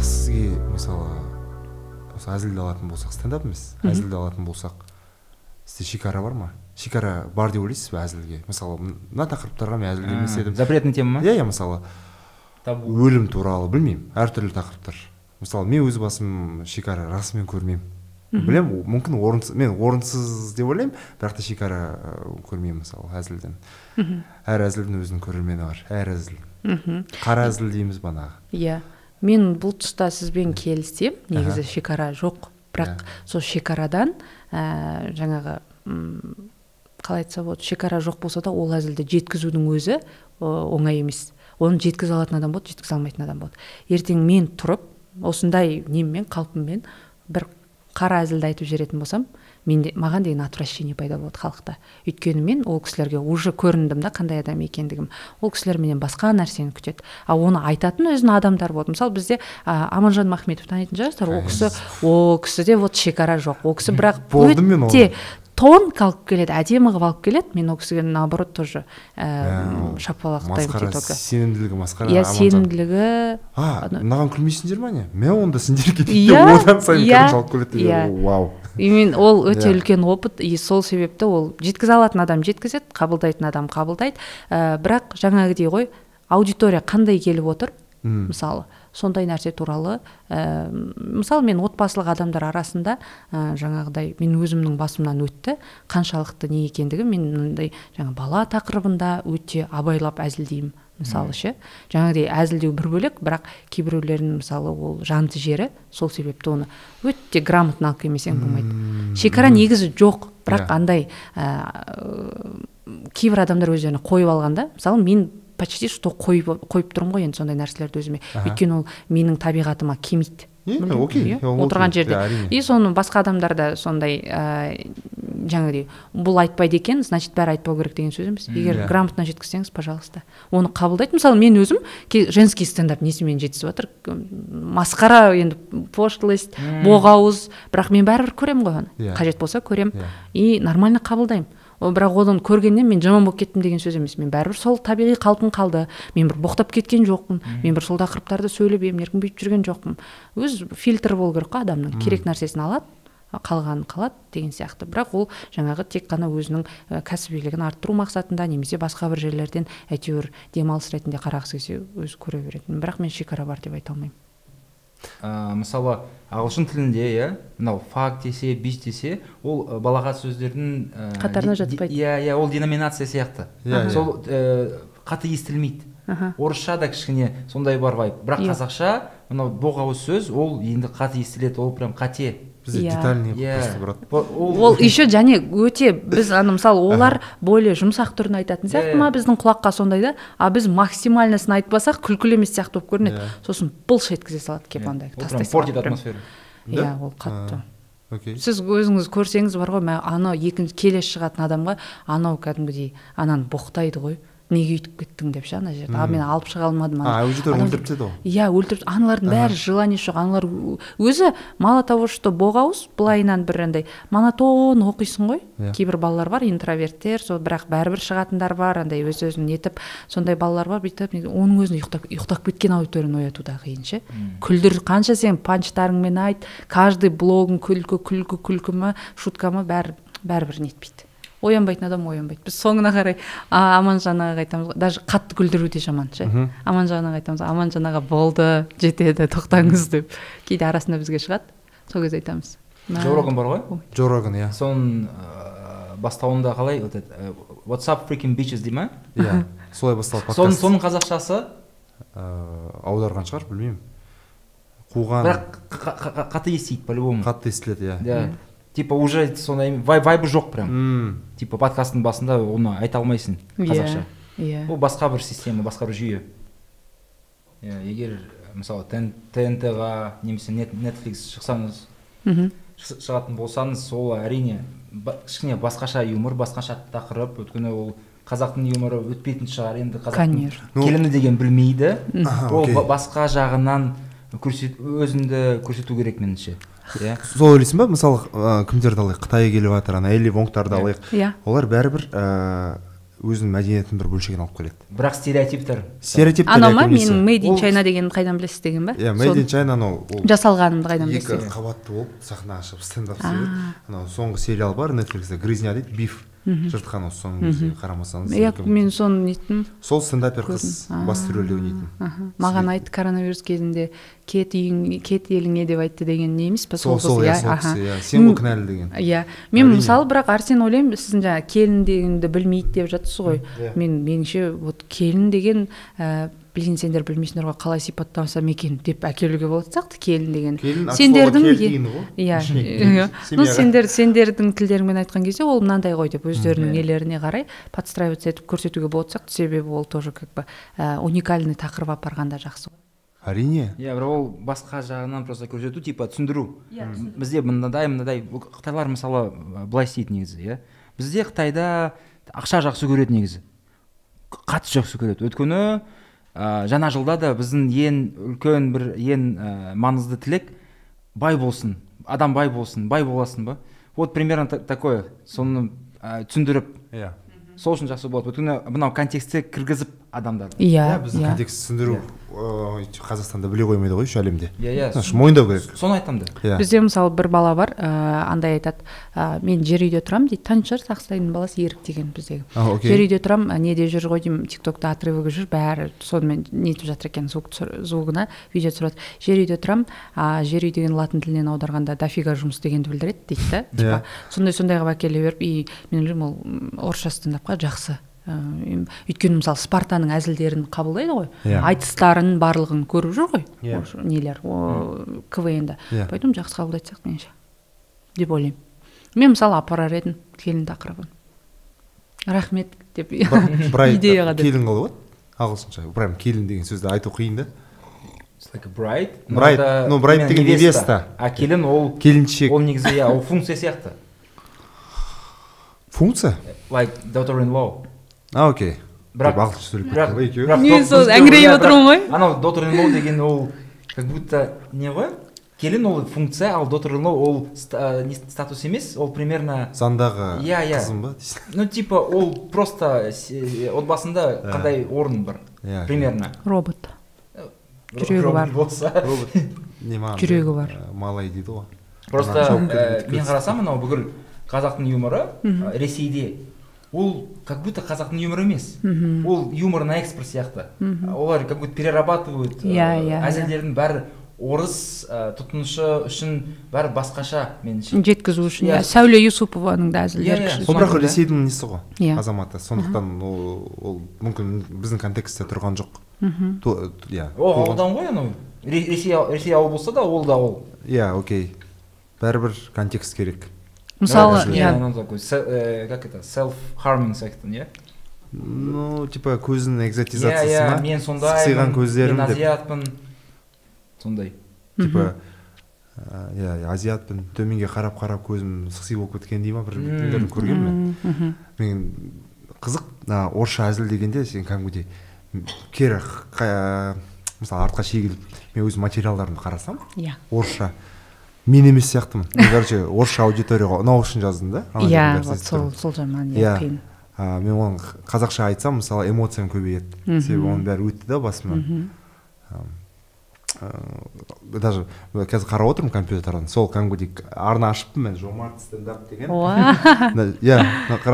Сізге мысалы әзілді алатын болсақ стендап емес әзілді алатын болсақ сізде шекара бар ма? Шекара бар деп ойлайсыз ба әзілге? Мысалы мына тақырыптарға мен әзілдемес едім. запретный тема ма? Иә иә мысалы өлім туралы білмеймін әртүрлі тақырыптар. Мысалы мен өз басым шекара расымен көрмеймін. Білемін мүмкін орынсыз мен орынсыз деп ойлаймын бірақ та шекара көрмеймін мысалы әзілден. Әр әзілдің өзінің көрермені бар әр әзіл. Қара әзіл дейміз банағы иә. Мен бұл тұста сізбен келісемін. Негізі шекара жоқ. Бірақ сол шекарадан ә, жаңағы м қалай айтса болады шекара жоқ болса да ол әзілді жеткізудің өзі оңай емес. Оны жеткізе алатын адам болады жеткізе алмайтын адам болады. Ертең мен тұрып осындай неммен қалпыммен бір қара әзілді айтып жіберетін болсам менде маған деген отвращение пайда болады халықта. Өйткені мен ол кісілерге уже көріндім да қандай адам екендігім. Ол кісілер менен басқа нәрсені күтеді. Ал оны айтатын өзінің адамдары болады мысалы бізде ә, аманжан махметов танитын шығарсыздар ол кісі ол кісіде вот шекара жоқ. Ол кісі бірақ өте тонко алып келеді әдемі қылып алып келеді. Мен ол кісіге наоборот тоже ә, шапалақтаймын сенімділігі масқара иә сенімділігі а мынаған күлмейсіңдер ма не? Мен онда сендерге дейді иә одан сайын иә. салып келеді иә. Вау. И мен ол өте үлкен опыт и сол себепті ол жеткізе алатын адам жеткізеді қабылдайтын адам қабылдайды. Ә, бірақ жаңағыдей ғой аудитория қандай келіп отыр? Мысалы сондай нәрсе туралы ә, мысалы мен отбасылық адамдар арасында ә, жаңағыдай мен өзімнің басымнан өтті. Қаншалықты не екендігі мен мындай жаңа бала тақырыбында өте абайлап әзілдеймін. Мысалы ше. Жаңағыдай әзілдеу бір бөлек бірақ кейбіреулердің мысалы ол жанды жері сол себепті оны өте грамотно алып келмесең болмайды. Шекара негізі жоқ. Бірақ yeah. Иә. андай ә, кейбір адамдар өздеріне қойып алған да мысалы мен почти что қойып қойып тұрмын ғой енді сондай нәрселерді өзіме. Өйткені ол менің табиғатыма келмейді окей отырған жерде. И соны басқа адамдар да сондай ә, жаңағыдай бұл айтпайды екен значит бәрі айтпау керек деген сөз емес. Егер грамотно жеткізсеңіз пожалуйста. Оны қабылдайды. Мысалы мен өзім женский стендап несімен жеткізіп жатыр. Масқара енді пошлость боғауыз. Бірақ мен бәрібір көремін ғой оны. Yeah. қажет болса көремін. Yeah. и нормально қабылдаймын. Бірақ оны көргеннен мен жаман болып кеттім деген сөз емес. Мен бәрібір сол табиғи қалпым қалды. Мен бір боқтап кеткен жоқпын. Мен бір сол тақырыптарды сөйлеп емін еркін бүйтіп жүрген жоқпын. Өз фильтр болу керек қой адамның. Керек нәрсесін алады қалғанын қалады деген сияқты. Бірақ ол жаңағы тек қана өзінің кәсібилігін арттыру мақсатында немесе басқа бір жерлерден әйтеуір демалыс ретінде қарағысы келсе өзі көре беретін бірақ мен шекара бар деп айта алмаймын. Ә, мысалы ағылшын тілінде иә мынау факт десе бич десе ол балағат сөздердің ә, қатарына жатпайды. иә иә ол деноминация сияқты. Yeah, иә, сол ә, қатты естілмейді. Орысша да кішкене сондай бар вайп бірақ yeah. Иә. қазақша мынау боғауыз сөз ол енді қатты естіледі ол прям қате. Бізде yeah. детальный yeah. просто ол еще және өте біз ана мысалы олар более жұмсақ түрін айтатын сияқты ма? Біздің құлаққа сондай да? А біз максимальнысын айтпасақ күлкілі емес сияқты болып көрінеді. Сосын былш еткізе салады келіп андай тастай портит атмосфера иә ол қатты. Окей. Сіз өзіңіз көрсеңіз бар ғой анау екінші келесі шығатын адамға анау кәдімгідей ананы боқтайды ғой. Неге өйтіп кеттің деп ше ана жерде? А мен алып шыға алмадым а аудитория өлтіріп тастады ғой иә өлтіріп аналардың бәрі желание жоқ аналар өзі мало того что боғауыз былайынан бір андай монотон оқисың ғой. Yeah. Иә. кейбір балалар бар интроверттер сол бірақ бәрібір шығатындар бар андай өз өзін нетіп сондай балалар бар бүйтіп оның өзін ұйықтап ұйықтап кеткен аудиторияны ояту да қиын ше. Күлдір қанша сен панчтарыңмен айт каждый блогың күлкі күлкі күлкі ма шутка ма бәрі бәрібір нетпейді. Оянбайтын адам оянбайды. Біз соңына қарай аманжан ағаға айтамыз ғой даже қатты күлдіру де жаман ше. Аманжан ағаға айтамыз аманжан аға болды жетеді тоқтаңыз деп. Кейде арасында бізге шығады. Сол кезде айтамыз. Джо роган бар ғой? Джо роган иә. Соның бастауында қалай вот это what's up freaking bitches дей ма иә солай басталды подкаст. Соның қазақшасы? Аударған шығар білмеймін. Қуған. Бірақ қатты естиді по любому қатты естіледі иә. Типа уже сондай вай, вайбы жоқ прям. Mm. типа подкасттың басында оны айта алмайсың иә, қазақша. иә. Ол басқа бір система басқа бір жүйе. Иә егер мысалы тнт ға немесе netflix шықсаңыз шығатын болсаңыз ол әрине кішкене басқаша юмор басқаша тақырып. Өйткені ол қазақтың юморы өтпейтін шығар. Енді қазақтың келіні деген білмейді. Ол басқа жағынан көрсет өзіңді көрсету керек меніңше. Иә. Сол ойлайсың ба мысалы ә, кімдерді алайық? Қытай келіп жатыр ана элли вонгтарды иә. алайық. Иә. Олар бәрібір ә, өзінің мәдениетінің бір бөлшегін алып келеді. Бірақ стереотиптер. Стереотиптер анау ма? менің мейд ин чайна дегенді қайдан білесіз деген ба? Иә мейд ин чайна анау жасалғанымды қайдан білесіз? екі қабатты болып сахна ашып стендап анау соңғы сериал бар нетфликсте грызня дейді биф жыртқан осы қарамасаңыз иә мен соны неттім сол стендапер қыз басты рөлде ойнайтын маған айтты коронавирус кезінде кет үйің кет еліңе деп айтты деген не емес па сол сол иә иә сен ғой кінәлі деген. Иә. Мен мысалы бірақ арсен ойлаймын сіздің жаңағы келін дегенді білмейді деп жатсыз ғой. Иә. мен меніңше вот келін деген блин сендер білмейсіңдер ғой қалай сипаттасам екен деп әкелуге болатын сияқты келін деген. Сендердің иә. Ну сендер сендердің тілдеріңмен айтқан кезде ол мынандай ғой деп өздерінің нелеріне қарай подстраиваться етіп көрсетуге болатын сияқты. Себебі ол тоже как бы уникальный тақырып алып барғанда жақсы ғой. Әрине. Иә бірақ ол басқа жағынан просто көрсету типа түсіндіру. Иә. Бізде мынандай мынандай. Қытайлар мысалы былай істейді негізі иә. Бізде қытайда ақша жақсы көреді негізі. Қатты жақсы көреді. Өйткені ә, жаңа жылда да біздің ең үлкен бір ең ә, маңызды тілек бай болсын адам бай болсын бай боласың ба? Вот примерно такое. Соны ә, түсіндіріп. Иә. Сол үшін жақсы болады. Өйткені мынау контекстке кіргізіп адамдарды. Иә біздің иә. контекст түсіндіру ыыы қазақстанда біле қоймайды ғой еще әлемде. Иә иә мойындау керек. соны айтамын да. Иә. Бізде мысалы бір бала бар ыыы андай айтады ә, мен жер үйде тұрамын дейді таныс шығарсыз ақсайдың баласы ерік деген біздегі. Жер үйде тұрамын неде жүр ғой деймін тик токта отрывогы жүр бәрі сонымен нетіп жатыр екен звук звугына видео түсіріп жатыр. Жер үйде тұрамын а жер үй деген латын тілінен аударғанда дофига жұмыс дегенді білдіреді дейді да типа. Сондай сондай қылып әкеле беріп и мен ойлаймын ол орысша стендапқа жақсы. Өйткені мысалы спартаның әзілдерін қабылдайды ғой. Иә. айтыстарын барлығын көріп жүр ғой. Иә. осы нелер квн да Иә. поэтому жақсы қабылдайтын сияқты меніңше деп ойлаймын. Мен мысалы апарар едім келін тақырыбын. Рахмет деп брайт идеяға деп келін қалай болады? Ағылшынша. Прям келін деген сөзді айту қиын да? It's like a bride. Bride, это ну, bride именно деген невеста. а келін ол келіншек. ол негізі иә ол функция сияқты. Функция? Like daughter in law а окей. Бірақ ағылшынша сөйлеп кеттім ғой екеуі сол әңгірейіп отырмын ғой. анау law деген ол как будто не ғой келін ол функция ал in law ол статус емес ол примерно зандағы Иә, иә. қызым ба ну типа ол просто отбасында қандай орын бар Иә. примерно. Робот. Жүрегі бар. болса робот. Не маған Жүрегі бар. малай дейді ғой просто мен кетті. қарасам мынау бүкіл қазақтың юморы ресейде ол как будто қазақтың юморы емес. Ол юмор на экспорт сияқты. Олар как будто перерабатывают ә, Иә, иә, әзілдердің бәрі орыс ә, тұтынушы үшін бәрі басқаша меніңше. Жеткізу үшін Иә. иә. Сәуле юсупованың да әзілдері Иә, иә. кіші- ол бірақ ресейдің несі ғой Иә. азаматы. Сондықтан ол ол мүмкін біздің контекстте тұрған жоқ. Ту- иә ол аудан ғой анау. Ре- ресей ресей ауыл болса да ол да ол. Иә окей. Бәрібір контекст керек. Мысалы иә как это? Self harming сияқты иә ну типа көзінің иә экзотизациясы иә ма? мен сықсиған сондаймын көздерім мен деп. азиатпын. Сондай. Типа иә азиатпын төменге қарап қарап көзім сықси болып кеткен дей ма бір көргенмін мен мхм. мен қызық орысша әзіл дегенде сен кәдімгідей кері қа- мысалы артқа шегіліп мен өз материалдарымды қарасам иә. орысша мен емес сияқтымын. Мен короче орысша аудиторияға ұнау үшін жаздым да. Иә вот сол сол жаман Иә. қиын. Мен оны қазақша айтсам мысалы эмоциям көбейеді. Себебі оның бәрі өтті да басымнан ыыы, даже қазір қарап отырмын компьютерден сол кәдімгідей арна ашыппын мен жомарт стендап деген. Иә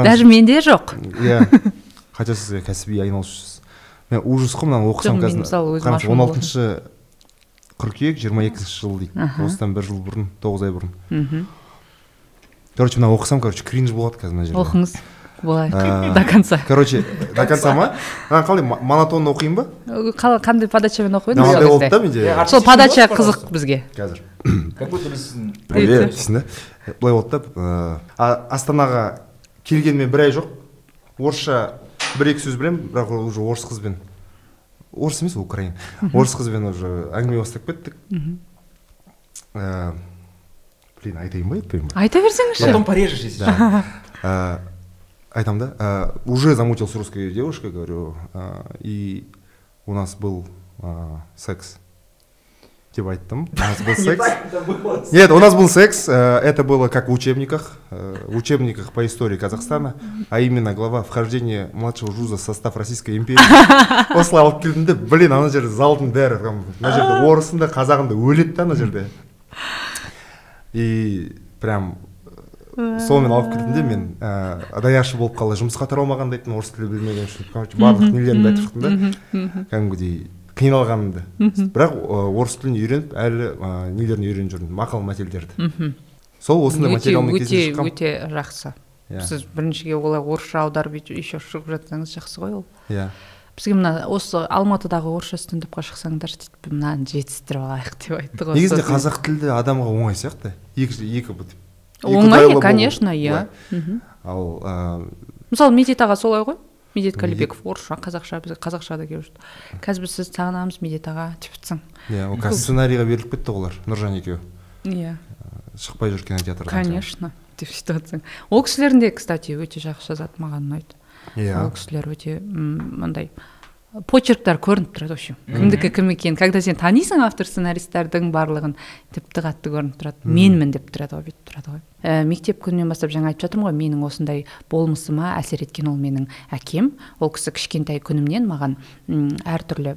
даже менде жоқ. Иә. Хотя сіз кәсіби айналысып жүрсіз мен ужас қой мынаны оқысам қазір. он алтыншы қыркүйек жиырма екінші жыл дейді. Осыдан бір жыл бұрын тоғыз ай бұрын. Мхм. короче мына оқысам короче кринж болады қазір мына жерде. Оқыңыз. Болайық А, до конца. короче до конца. ма? А қалай мо- монотонно оқиын ба? Қандай подачамен оқып едіңіз мынандай болды да менде. Сол подача қызық бізге. Қазір. Как будто біз сіздің да? Былай болды да астанаға келгеніме бір ай жоқ. Орысша бір екі сөз білемін бірақ ол уже орыс қызбен. орыс емес украин орыс қызбен уже әңгіме бастап кеттік Мгм. Ә, блин айтайын ба айтпайын ба айта берсеңізші потом порежешь если что. Да. Э, айтам да э, уже замутил с русской девушкой говорю э, и у нас был э, секс Деп айттым у нас был секс. Нет у нас был секс э, это было как в учебниках э, в учебниках по истории казахстана а именно глава вхождение младшего жуза в состав российской империи. Осылай алып келдім де блин ана жерде залдың бәрі прям мына жерде орысың да қазағың да өледі да ана жерде. И прям сонымен алып келдім де мен ыыы даяшы болып қалай жұмысқа тұра алмаған дейтін орыс тілі білмеген үшін короче барлық нелерімді айтып шықтым да. кәдімгідей қиналғанымды. Бірақ орыс тілін үйреніп әлі ы, нелерін үйреніп жүрмін мақал мәтелдерді. Сол осындай материалмен өте өте жақсы. Иә. Сіз біріншіге олай орысша аударып еще шығып жатсаңыз жақсы ғой ол. Иә. Бізге мына осы алматыдағы орысша стендапқа шықсаңдаршы дейді мынаны жетістіріп алайық деп айтты ғой негізінде қазақ тілді адамға оңай сияқты. Екі екі оңай конечно иә. Ал мысалы медет аға солай ғой. Медет қалибеков орысша қазақша бізге қазақша да келіп жүрді қазір біз сізді сағынамыз медет аға деп жатсаң иә ол қазір сценарийға беріліп кетті ғой олар нұржан екеуі. Иә. Шықпай жүр кинотеатрдан конечно деп сөйтіп жатсаң ол кісілердің де кстати өте жақсы жазады маған ұнайды. Иә. Ол кісілер өте мындай почерктары көрініп тұрады в общем. Кімдікі кім екенін когда сен танисың автор сценаристардың барлығын тіпті қатты көрініп тұрады. Менмін деп тұрады ғой бүйтіп тұрады ғой. Ә, мектеп күнінен бастап жаңа айтып жатырмын ғой менің осындай болмысыма әсер еткен ол менің әкем. Ол кісі кішкентай күнімнен маған әртүрлі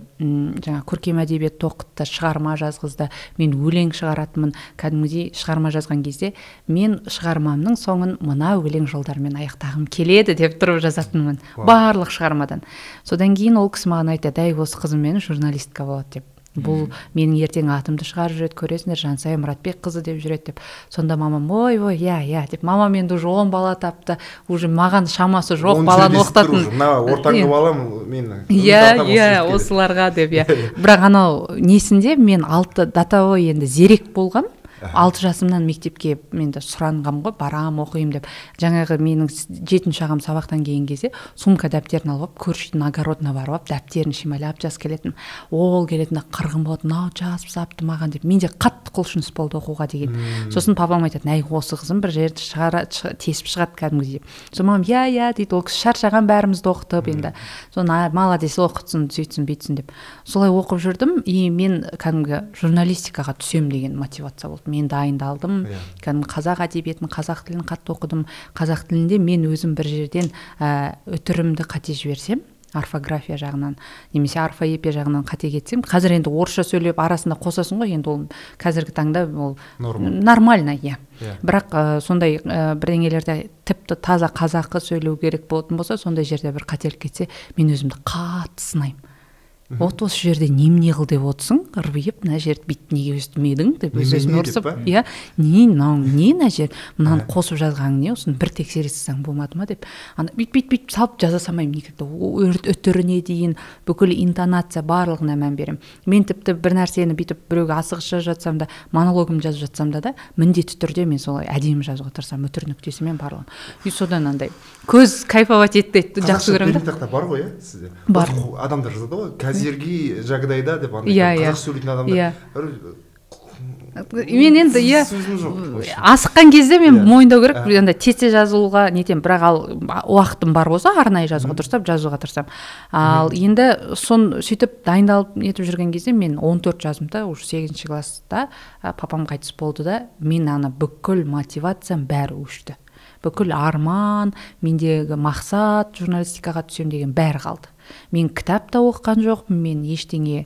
жаңа көркем әдебиет оқытты шығарма жазғызды. Мен өлең шығаратынмын. Кәдімгідей шығарма жазған кезде мен шығармамның соңын мына өлең жолдарымен аяқтағым келеді деп тұрып жазатынмын. Барлық шығармадан. Содан кейін ол кісі маған айтады әй осы қызыммен журналистка болады деп. Бұл менің ертең атымды шығарып жүреді көресіңдер жансая мұратбекқызы деп жүреді деп. Сонда мамам ой ой иә иә деп. Мамам енді уже он бала тапты. Уже маған шамасы жоқ баланы оқытатын. мына ортаңғы балам мен иә иә осыларға деп иә. Бірақ анау несінде мен алты датовой енді зерек болғам. Алты жасымнан мектепке менде сұранғам ғой барам оқимын деп. Жаңағы менің жетінші ағам сабақтан келген кезде сумка дәптерін алып алып көрші огородына барып алып дәптерін шимайлап жазып келетін. Ол келетін қырғын болады мынау жазып тастапты маған деп. Менде қатты құлшыныс болды оқуға деген. Сосын папам айтатын әй осы қызым бір жерді шығара тесіп шығады кәдімгідей сосын мамам иә иә дейді ол кісі шаршаған бәрімізді оқытып енді соны молодец оқытсын сөйтсін бүйтсін деп. Солай оқып жүрдім и мен кәдімгі журналистикаға түсемін деген мотивация болды. Мен дайындалдым yeah. Иә. кәдімгі қазақ әдебиетін қазақ тілін қатты оқыдым. Қазақ тілінде мен өзім бір жерден ә, үтірімді қате жіберсем орфография жағынан немесе орфоэпия жағынан қате кетсем қазір енді орысша сөйлеп арасында қосасың ғой енді ол қазіргі таңда ол нормально иә. Yeah. бірақ ә, сондай ә, бірдеңелерде тіпті таза қазақы сөйлеу керек болатын болса сондай жерде бір қателік кетсе мен өзімді қатты сынаймын. Вот осы жерде немене қыл деп отырсың? ырбиып мына жерді бүйтіп неге өстімедің деп өз өзіме ұрысып иә не мынау не мына жер? Мынаны қосып жазғаның не? Осыны бір тексере салсаң болмады ма? деп. Ана бүйтіп бүйтіп бүйтіп салып жаза салмаймын никогда үтіріне дейін бүкіл интонация барлығына мән беремін. Мен тіпті бір нәрсені бүйтіп біреуге асығыс жазып жатсам да монологымды жазып жатсам да да міндетті түрде мен солай әдемі жазуға тырысамын үтір нүктесімен барлығын. И содан андай. Көз кайфовать етті жақсы көремін да. бар ғой иә сізде? Бар. Адамдар жазады ғой қазіргі жағдайда деп андай иә иә. Сөйлейтін адамдар иә. мен енді иә асыққан кезде мен. Иә. мойындау керек. Андай тез тез жазуға нетемін бірақ ал уақытым бар болса арнайы жазуға тырысамын жазуға тырысамын. Ал енді сон сөйтіп дайындалып нетіп жүрген кезде мен 14 жаздым да уже сегізінші класста папам қайтыс болды да мен ана бүкіл мотивациям бәрі өшті. Бүкіл арман мендегі мақсат журналистикаға түсемін деген бәрі қалды. Мен кітап та оқыған жоқпын мен ештеңе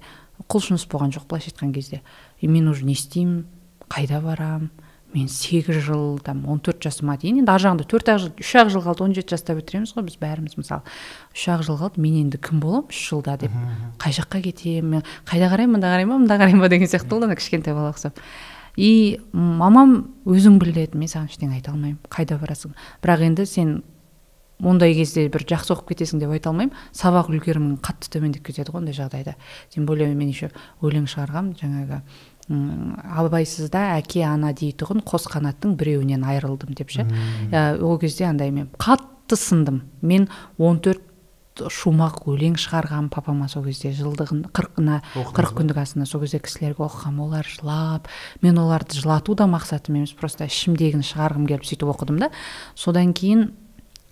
құлшыныс болған жоқ былайша айтқан кезде. И мен уже не істеймін қайда барам? Мен сегіз жыл там он төрт жасыма дейін енді ар жағында төрт ақ жыл үш ақ жыл қалды он жеті жаста бітіреміз ғой біз бәріміз мысалы. Үш ақ жыл қалды мен енді кім боламын үш жылда деп. Қай жаққа кетемін қайда қараймын мында қараймын ба мында қараймын ба деген сияқты болды ана кішкентай бала ұқсап и мамам өзің біл деді мен саған ештеңе айта алмаймын қайда барасың? Бірақ енді сен ондай кезде бір жақсы оқып кетесің деп айта алмаймын. Сабақ үлгерімің қатты төмендеп кетеді ғой ондай жағдайда. Тем более мен еще өлең шығарғанмын жаңағы абайсызда әке ана дейтұғын қос қанаттың біреуінен айырылдым деп ше. Ә, ол кезде андай мен қатты сындым. Мен 14 шумақ өлең шығарғанмын папама сол кезде жылдығын қырқына қырық күндік асына сол кезде кісілерге оқығанмын олар жылап мен оларды жылату да мақсатым емес просто ішімдегіні шығарғым келіп сөйтіп оқыдым да. Содан кейін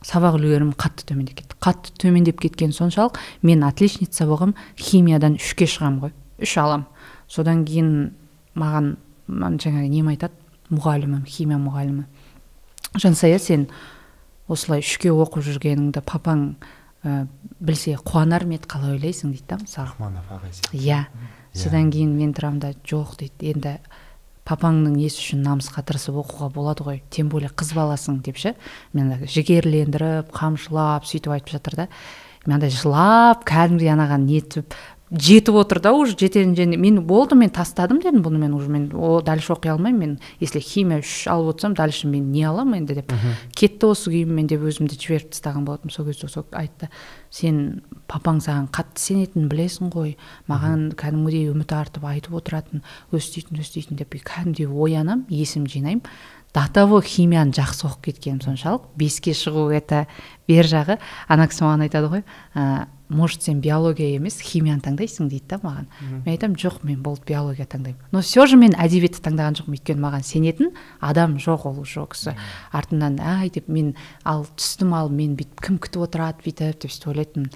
сабақ үлгерімім қатты төмендеп кетті. Қатты төмендеп кеткен соншалық мен отличница болғанмын химиядан үшке шығамын ғой. Үш аламын содан кейін маған жаңағы нем айтады мұғалімім химия мұғалімі. Жансая сен осылай үшке оқып жүргеніңді папаң ә, білсе қуанар ма еді қалай ойлайсың дейді да мысалы рахманов ағай иә. Содан кейін мен тұрамын да жоқ дейді. Енді папаңның несі үшін намысқа тырысып оқуға болады ғой тем более қыз баласың деп ше? Мен жігерлендіріп қамшылап сөйтіп айтып жатыр да. Мен андай жылап кәдімгідей анаған нетіп жетіп отыр да уже жететін мен болды мен тастадым дедім бұны мен уже мен о дальше оқи алмаймын мен если химия үш алып отырсам дальше мен не аламын енді деп кетті осы күйіммен деп өзімді жіберіп тастаған болатынмын. Сол кезде сол айтты сен папаң саған қатты сенетінін білесің ғой маған кәдімгідей үміт артып айтып отыратын өстейтін өстейтін деп кәдімгідей оянамын есім жинаймын до химияны жақсы оқып кеткенім соншалық. Беске шығу это бер жағы. Ана кісі маған айтады ғой ә, может сен биология емес химияны таңдайсың дейді да маған. Мен айтамын жоқ мен болды биология таңдаймын но все же мен әдебиетті таңдаған жоқпын өйткені маған сенетін адам жоқ ол уже кісі. Артымнан ай деп мен ал түстім ал мен бүйтіп кім күтіп отырады? бүйтіп деп сөйтіп ойлайтынмын.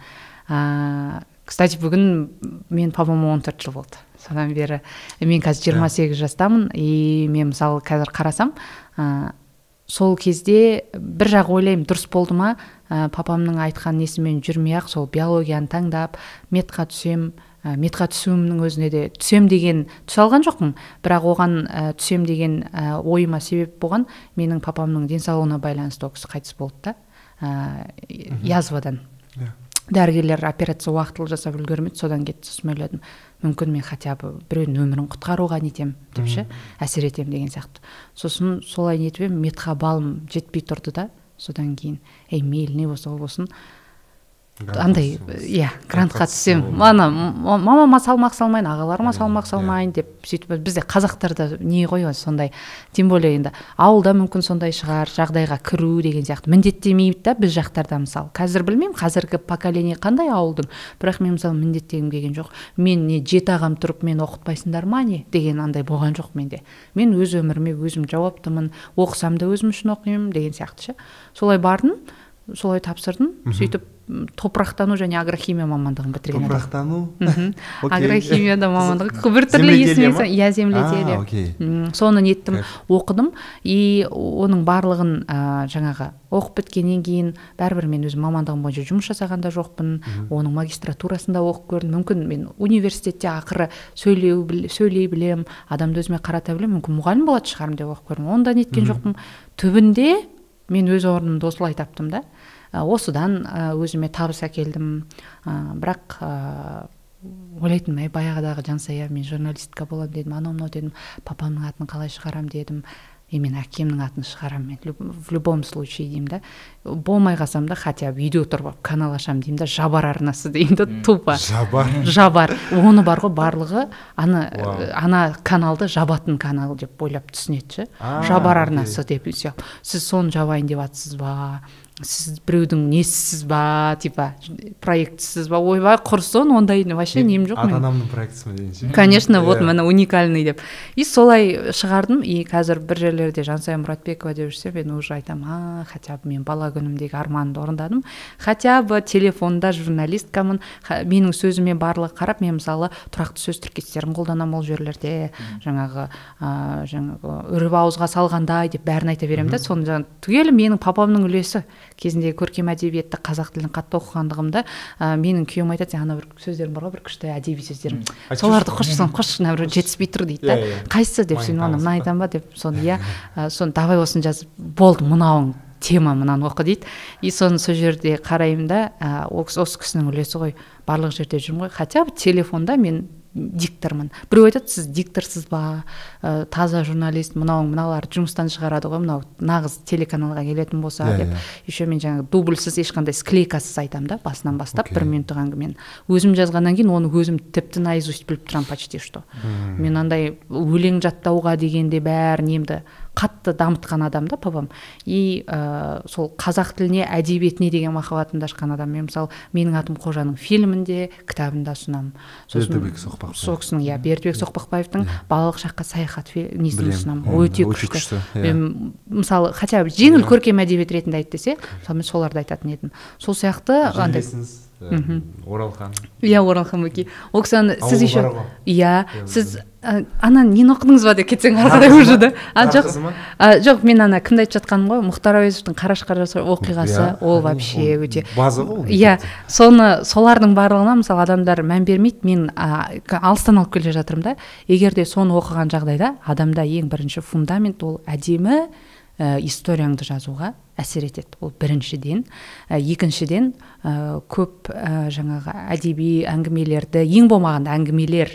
Ыыы кстати бүгін мен папама он төрт жыл болды. Содан бері мен қазір жиырма сегіз жастамын и мен мысалы қазір қарасам ә, сол кезде бір жақ ойлаймын дұрыс болды ма? Ә, папамның айтқан несімен жүрмей ақ сол биологияны таңдап медқа түсем ә, медқа түсуімнің өзіне де түсем деген түсе алған жоқпын. Бірақ оған ә, түсем деген ә, ойыма себеп болған менің папамның денсаулығына байланысты ол кісі қайтыс болды да. Ә, язвадан. Yeah. Иә. дәрігерлер операция уақытылы жасап үлгермеді содан кетті сосын ойладым мүмкін мен хотя бы біреудің өмірін құтқаруға нетем деп ше әсер етемін деген сияқты. Сосын солай нетіп едім медқа балым жетпей тұрды да. Содан кейін ей мейлі не болса болсын андай иә грантқа түссем ана мамама салмақ салмайын ағаларыма салмақ салмайын деп сөйтіп бізде қазақтарда не ғой сондай. Тем более енді ауылда мүмкін сондай шығар жағдайға кіру деген сияқты. Міндеттемейді да біз жақтарда мысалы қазір білмеймін қазіргі поколение қандай ауылдың? Бірақ мен мысалы міндеттегім келген жоқ. Мен не жеті ағам тұрып мені оқытпайсыңдар ма не? Деген андай болған жоқ менде. Мен өз өміріме өзім жауаптымын оқысам да өзім үшін оқимын деген сияқты ше. Солай бардым солай тапсырдым. Сөйтіп топырақтану және агрохимия мамандығын бітірген топырақтану? Агрохимияда мамандығы. Біртүрлі есіме иә земледелие соны неттім оқыдым. И оның барлығын ә, жаңағы оқып біткеннен кейін бәрібір мен өзім мамандығым бойынша жұмыс жасаған да жоқпын. Оның магистратурасында оқып көрдім. Мүмкін мен университетте ақыры сөйлеу сөйлей білем адамды өзіме қарата білемін мүмкін мұғалім болатын шығармын деп оқып көрдім. Оны да неткен жоқпын. Түбінде мен өз орнымды осылай таптым да. Осыдан өзіме табыс әкелдім. Бірақ ойлайтынмын әй баяғыдағы жансая мен журналистка боламын дедім анау мынау дедім папамның атын қалай шығарамын дедім. И мен әкемнің атын шығарамын мен в любом случае деймін да. Болмай қалсам да хотя бы үйде отырып алып канал ашамын деймін да. Жабар арнасы деймін да тупо. жабар. Жабар. Оны бар ғой барлығы ана ана каналды жабатын канал деп ойлап түсінеді ше. Жабар арнасы деп сіз соны жабайын деп жатсыз ба? Сіз біреудің несісіз ба типа проектісіз ба ойбай құрсын ондай вообще нем жоқ ата анамның проектісі ма дегенше конечно вот міне уникальный деп. И солай шығардым и қазір бір жерлерде жансая мұратбекова деп жүрсе мен уже айтамын а хотя бы мен бала күнімдегі арманымды орындадым. Хотя бы телефонда журналисткамын менің сөзіме барлығы қарап мен мысалы тұрақты сөз тіркестерін қолданамын ол жерлерде. Жаңағы ыыы жаңағы үріп ауызға салғандай деп бәрін айта беремін да соны түгелі менің папамның үлесі. Кезінде көркем әдебиетті қазақ тілін қатты оқығандығымда ә, менің күйеуім айтады сен ана бір сөздерің бар ғой бір күшті әдеби сөздерің. Соларды қосшысың қосшы мына біреу жетіспей тұр дейді да. Иә, иә. қайсысы деп сен ана мына айтамын ба деп соны иә. Соны давай осыны жазып болды мынауың тема мынаны оқы дейді. И соны сол жерде қараймын да ә, осы кісінің үлесі ғой барлық жерде жүрмін ғой. Хотя бы телефонда мен диктормын біреу айтады сіз дикторсыз ба ә, таза журналист мынау мыналарды жұмыстан шығарады ғой мынау нағыз телеканалға келетін болса yeah, иә, деп yeah. Иә. еще мен жаңағы дубльсіз ешқандай склейкасыз айтамын да басынан бастап okay. бір минуттық әңгімені өзім жазғаннан кейін оны өзім тіпті наизусть біліп тұрамын почти что hmm. мен андай өлең жаттауға дегенде бәрі немді қатты дамытқан адам да папам. И ә, сол қазақ тіліне әдебиетіне деген махаббатымды ашқан адам. Мен мысалы менің атым қожаның фильмінде кітабында ұсынамын. Сосын бердібек соқпақбаев. сол кісінің иә бердібек соқпақбаевтың иә. балалық шаққа саяхат несін ұсынамын. Өте күшті. иә. мысалы хотя бы жеңіл иә. көркем әдебиет ретінде айт десе мысалы мен соларды айтатын едім. Сол сияқты андай оралхан. Иә оралхан бөкей ол сіз еще иә. Сіз ана нені оқыдыңыз ба деп кетсең ары қарай уже да? А жоқ. Жоқ мен ана кімді айтып жатқаным ғой? Мұхтар әуезовтің қараш қараш оқиғасы. Ол вообще өте база ғой иә. Соны солардың барлығына мысалы адамдар мән бермейді. Мен алыстан алып келе жатырмын да. Егер де соны оқыған жағдайда адамда ең бірінші фундамент ол әдемі ә, историяңды жазуға әсер етеді. Ол біріншіден. Ә, екіншіден ә, көп ә, жаңағы әдеби әңгімелерді ең болмағанда әңгімелер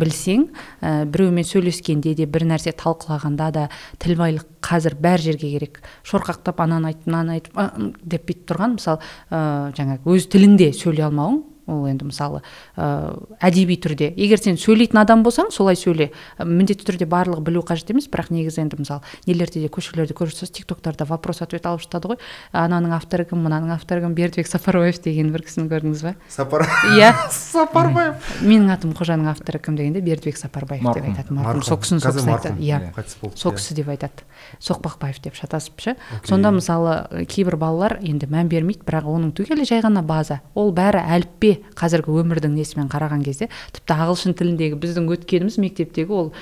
білсең ә, біреумен сөйлескенде де бір нәрсе талқылағанда да тіл байлық қазір бәр жерге керек. Шорқақтап ананы айт мынаны айтып деп бүйтіп тұрған. Мысалы ә, жаңағы өз тіліңде сөйлей алмауың ол енді мысалы ә, әдеби түрде. Егер сен сөйлейтін адам болсаң солай сөйле. Міндетті түрде барлығы білу қажет емес. Бірақ негізі енді мысалы нелерде де көшелерде көріп тұрсыз тик токтарда вопрос ответ алып жатады ғой. Ананың авторы кім? Мынаның авторы кім? Бердібек сапарбаев деген бір кісіні көрдіңіз ба? Сапар иә. Сапарбаев. Менің атым қожаның авторы кім? дегенде бердібек сапарбаев деп айтады. Марқұм. Сол кісінің сол кісі айтады. Иә. Сол кісі деп айтады. Соқпақбаев деп шатасып ше. Сонда мысалы кейбір балалар енді мән бермейді бірақ оның түгелі жай ғана база. Ол бәрі әліппе қазіргі өмірдің несімен қараған кезде тіпті ағылшын тіліндегі біздің өткеніміз мектептегі ол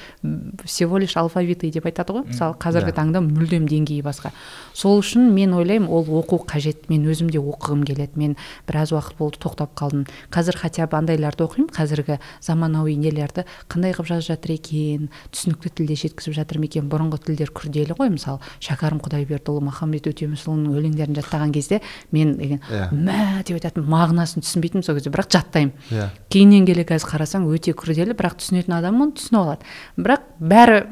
всего лишь алфавиты деп айтады ғой. Мысалы қазіргі таңда мүлдем деңгейі басқа. Сол үшін мен ойлаймын ол оқу қажет. Мен өзім де оқығым келеді. Мен біраз уақыт болды тоқтап қалдым. Қазір хотя бы андайларды оқимын. Қазіргі заманауи нелерді қандай қылып жазып жатыр екен? Түсінікті тілде жеткізіп жатыр ма екен? Бұрынғы тілдер күрделі ғой. Мысалы шәкәрім құдайбердіұлы махамбет өтемісұлының өлеңдерін жаттаған кезде мен деген. Иә. мә! деп айтатын мағынасын түсінбейтінмін сол кезде бірақ жаттаймын yeah. Иә. кейіннен келе қазір қарасаң өте күрделі бірақ түсінетін адам оны түсініп алады бірақ бәрі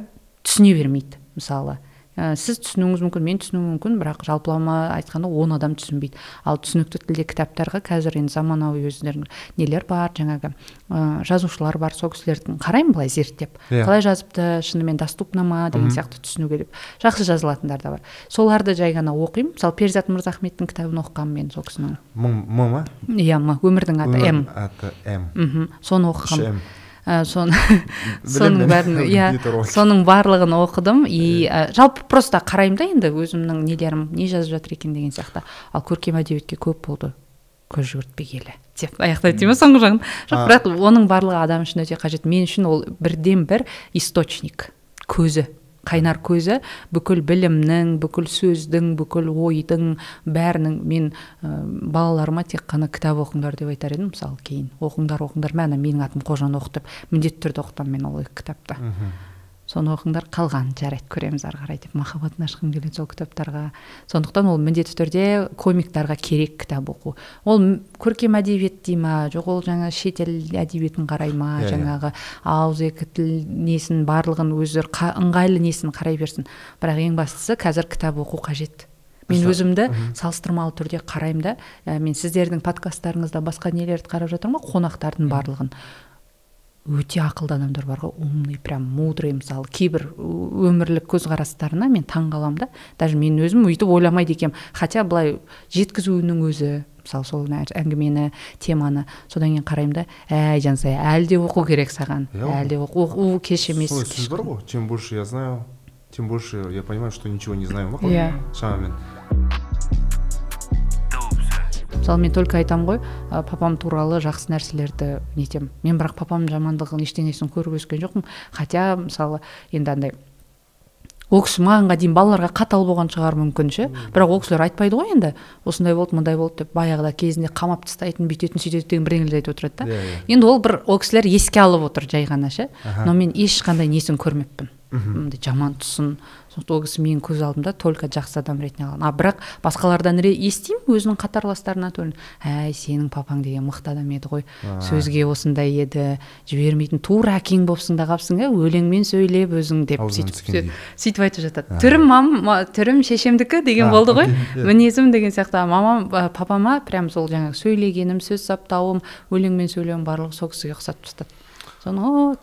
түсіне бермейді мысалы ә, сіз түсінуіңіз мүмкін мен түсінуім мүмкін бірақ жалпылама айтқанда он адам түсінбейді. Ал түсінікті тілде кітаптарға қазір енді заманауи өздерінің нелер бар жаңағы ә, жазушылар бар сол кісілердің қараймын былай зерттеп yeah. Иә. қалай жазыпты шынымен доступно ма? деген сияқты түсінуге деп жақсы жазылатындар да бар. Соларды жай ғана оқимын. Мысалы перизат мырзахметтің кітабын оқығанмын мен сол кісінің. М ма? Иә м өмірдің аты м. аты м. Мхм. Соны оқығанмын. Ә, соны соның бәрін иә соның барлығын оқыдым. И ә, жалпы просто қараймын да енді өзімнің нелерім не жазып жатыр екен деген сияқты. Ал көркем әдебиетке көп болды. Көз жүгіртпегелі деп аяқтайды дей ма соңғы жағын. Жоқ бірақ оның барлығы адам үшін өте қажет. Мен үшін ол бірден бір источник көзі. Қайнар көзі бүкіл білімнің бүкіл сөздің бүкіл ойдың бәрінің мен ә, балаларыма тек қана кітап оқыңдар деп айтар едім. Мысалы кейін оқыңдар оқыңдар. Мә менің атым қожан оқы деп міндетті түрде оқытамын мен ол кітапты. Соны оқыңдар қалғанын жарайды көреміз ары қарай деп махаббатын ашқым келеді сол кітаптарға. Сондықтан ол міндетті түрде комиктарға керек кітап оқу. Ол көркем әдебиет дей ма жоқ ол жаңа шетел әдебиетін қарай ма yeah, иә, иә. жаңағы ауызекі тіл несін барлығын өздері ыңғайлы несін қарай берсін. Бірақ ең бастысы қазір кітап оқу қажет. Мен өзімді салыстырмалы түрде қараймын да. Ә, мен сіздердің подкасттарыңызда басқа нелерді қарап жатырмын ғой? Қонақтардың барлығын. Өте ақылды адамдар бар ғой. Умный прям мудрый мысалы кейбір өмірлік көзқарастарына мен таң қаламын да. Даже мен өзім өйтіп ойламайды екенмін. Хотя былай жеткізуінің өзі мысалы сол әңгімені теманы. Содан кейін қараймын да әй жансая әлі де оқу керек саған. Әлі де оқу кеш емес сөз бар ғой чем больше я знаю тем больше я понимаю что ничего не знаю. Ма иә шамамен мысалы мен только айтамын ғой ә, папам туралы жақсы нәрселерді нетемін мен бірақ папамның жамандығын ештеңесін көріп өскен жоқпын. Хотя мысалы енді андай ол кісі мағанға дейін балаларға қатал болған шығар мүмкін ше. Бірақ ол кісілер айтпайды ғой енді осындай болды мындай болды деп баяғыда кезінде қамап тастайтын бүйтетін сөйтетін деген бірдеңелер айтып отырады да. Yeah, yeah. енді ол бір ол кісілер еске алып отыр жай ғана ше. Но мен ешқандай несін көрмеппін. Мындай жаман тұсын. Ол кісі менің көз алдымда только жақсы адам ретінде алған а бірақ басқалардан естимін өзінің қатарластарынан әй сенің папаң деген мықты адам еді ғой. Сөзге осындай еді. Жібермейтін тура әкең болыпсың да қалыпсың иә өлеңмен сөйлеп өзің деп сөйтіп сөйтіп айтып жатады. Түрім мам түрім шешемдікі деген болды ғой. иә. мінезім деген сияқты. Мамам папама прям сол жаңағы сөйлегенім сөз саптауым өлеңмен сөйлеуім барлығы сол кісіге ұқсатып тастады. Соны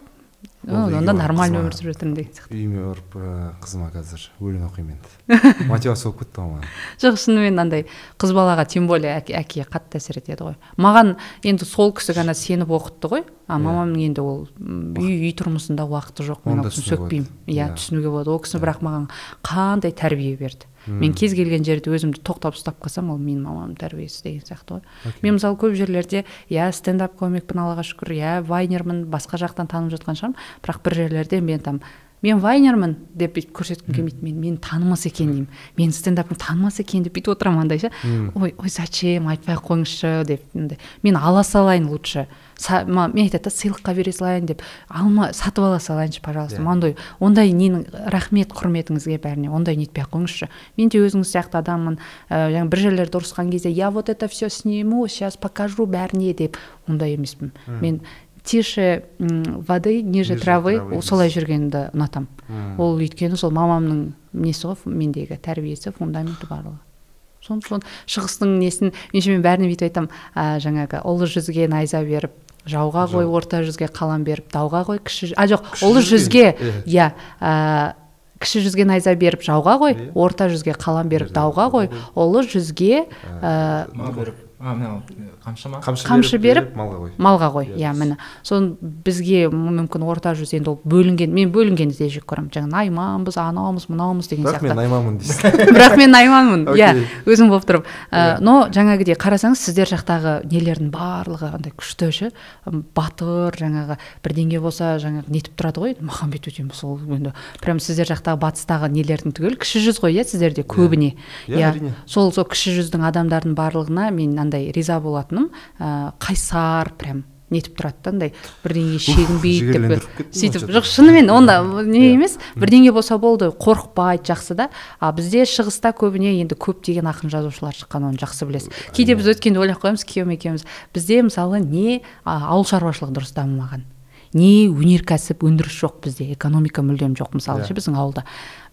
онда нормально өмір сүріп жатырмын деген сияқты. Үйіме барып қызыма қазір өлең оқимын енді. Мотивация болып кетті ғой маған. Жоқ шынымен андай қыз балаға тем более әке, қатты әсер етеді ғой. Маған енді сол кісі ғана сеніп оқытты ғой. А иә. мамамның енді ол үй үй тұрмысында уақыты жоқ мен ол кісіні сөкпеймін. Иә, иә. түсінуге болады. Ол кісі иә. бірақ маған қандай тәрбие берді. Мен кез келген жерде өзімді тоқтап ұстап қалсам ол менің мамамның тәрбиесі деген сияқты ғой. Okay. мен мысалы көп жерлерде иә стендап комикпін аллаға шүкір иә вайнермін басқа жақтан танып жатқан шығармын. Бірақ бір жерлерде мен там мен вайнермін деп бүйтіп көрсеткім келмейді. Мен мені танымаса екен деймін. Мен стендапымды танымаса екен деп бүйтіп отырамын андай ше. Ой ой зачем? Айтпай ақ қойыңызшы деп мен ала салайын лучше. Мен айтады да сыйлыққа бере салайын деп. Алма сатып ала салайыншы пожалуйста. Yeah. ондай ондай ненің рахмет құрметіңізге бәріне. Ондай нетпей ақ қойыңызшы. Мен де өзіңіз сияқты адаммын. Ә, жаңағы бір жерлерде ұрысқан кезде я вот это все сниму сейчас покажу бәріне деп. Ондай емеспін. Мен тише воды ниже травы солай жүргенді ұнатамын ол өйткені сол мамамның несі ғой мендегі тәрбиесі фундаменті барлығы. Сон сон шығыстың несін менше мен бәріне бүйтіп айтамын ә, жаңағы ұлы жүзге найза беріп жауға қой орта жүзге қалам беріп дауға қой кіші а жоқ ұлы жүзге. иә кіші жүзге найза беріп жауға ғой орта жүзге қалам беріп дауға қой ұлы жүзге қамшы ма? Қамшы беріп малға қой малға қой иә міне. Соны бізге мүмкін орта жүз енді ол бөлінген мен бөлінгенді де жек көремін. Жаңағы найманбыз анаумыз мынаумыз деген сияқты бірақ мен найманмын дейсің бірақ мен найманмын. Иә өзім болып тұрып но жаңағыдей қарасаңыз сіздер жақтағы нелердің барлығы андай күшті ше? Батыр жаңағы бірдеңе болса жаңағы нетіп тұрады ғой. Махамбет өтемін сол енді. Прям сіздер жақтағы батыстағы нелердің түгел кіші жүз ғой иә сіздерде көбіне. Иә сол сол кіші жүздің адамдардың барлығына мен андай риза болатыным ә, қайсар прям нетіп тұрады да андай бірдеңеге шегінбейді деп сөйтіп жоқ шынымен онда не емес бірдеңе болса болды қорықпайды жақсы да. А бізде шығыста көбіне енді көптеген ақын жазушылар шыққан оны жақсы білесіз. Кейде біз өткенде ойлап қоямыз күйеуім екеуміз. Бізде мысалы не ауыл шаруашылығы дұрыс дамымаған. Не өнеркәсіп өндіріс жоқ бізде экономика мүлдем жоқ мысалы ше біздің ауылда.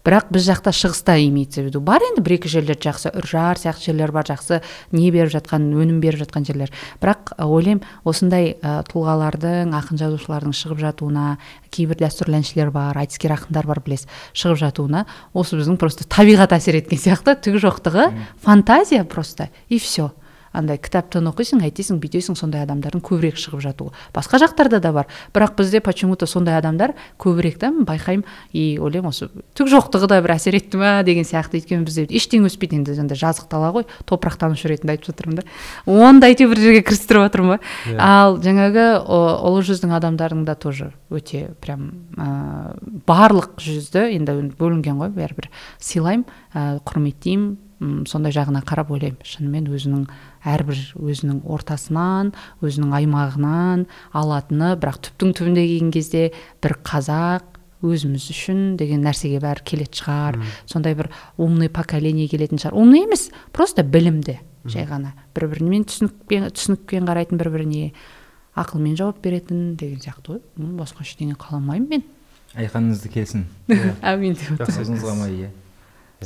Бірақ біз жақта шығыста имеется в виду. Бар енді бір екі жерлер жақсы үржар сияқты жерлер бар жақсы не беріп жатқан өнім беріп жатқан жерлер. Бірақ ойлаймын осындай ә, тұлғалардың ақын жазушылардың шығып жатуына кейбір дәстүрлі әншілер бар айтыскер ақындар бар білесіз шығып жатуына осы біздің просто табиғат әсер еткен сияқты түгі жоқтығы фантазия просто и все андай кітаптан оқисың әйтесің бүйтесің сондай адамдардың көбірек шығып жатуы. Басқа жақтарда да бар. Бірақ бізде почему то сондай адамдар көбірек та байқаймын. И ойлаймын осы түк жоқтығы да бір әсер етті ма деген сияқты. Өйткені бізде ештеңе өспейді енді андай жазық дала ғой топырақтанушы ретінде айтып жатырмын да. Оны да әйтеуір бір жерге кірістіріп жатырмын ба. Yeah. Иә. ал жаңағы ұлы жүздің адамдарының да тоже өте прям ә, барлық жүзді енді бөлінген ғой бәрібір сыйлаймын ә, құрметтеймін сондай жағына қарап ойлаймын. Шынымен өзінің әрбір өзінің ортасынан өзінің аймағынан алатыны бірақ түптің түбінде келген кезде бір қазақ өзіміз үшін деген нәрсеге бәрі келетін шығар. Сондай бір умный поколение келетін шығар. Умный емес просто білімді жай ғана. Бір бірімен түсінікпен түсінікпен қарайтын бір біріне ақылмен жауап беретін деген сияқты ғой. Басқа ештеңе қаламаймын мен. Айқаныңызды келсін. Әумин деп иә?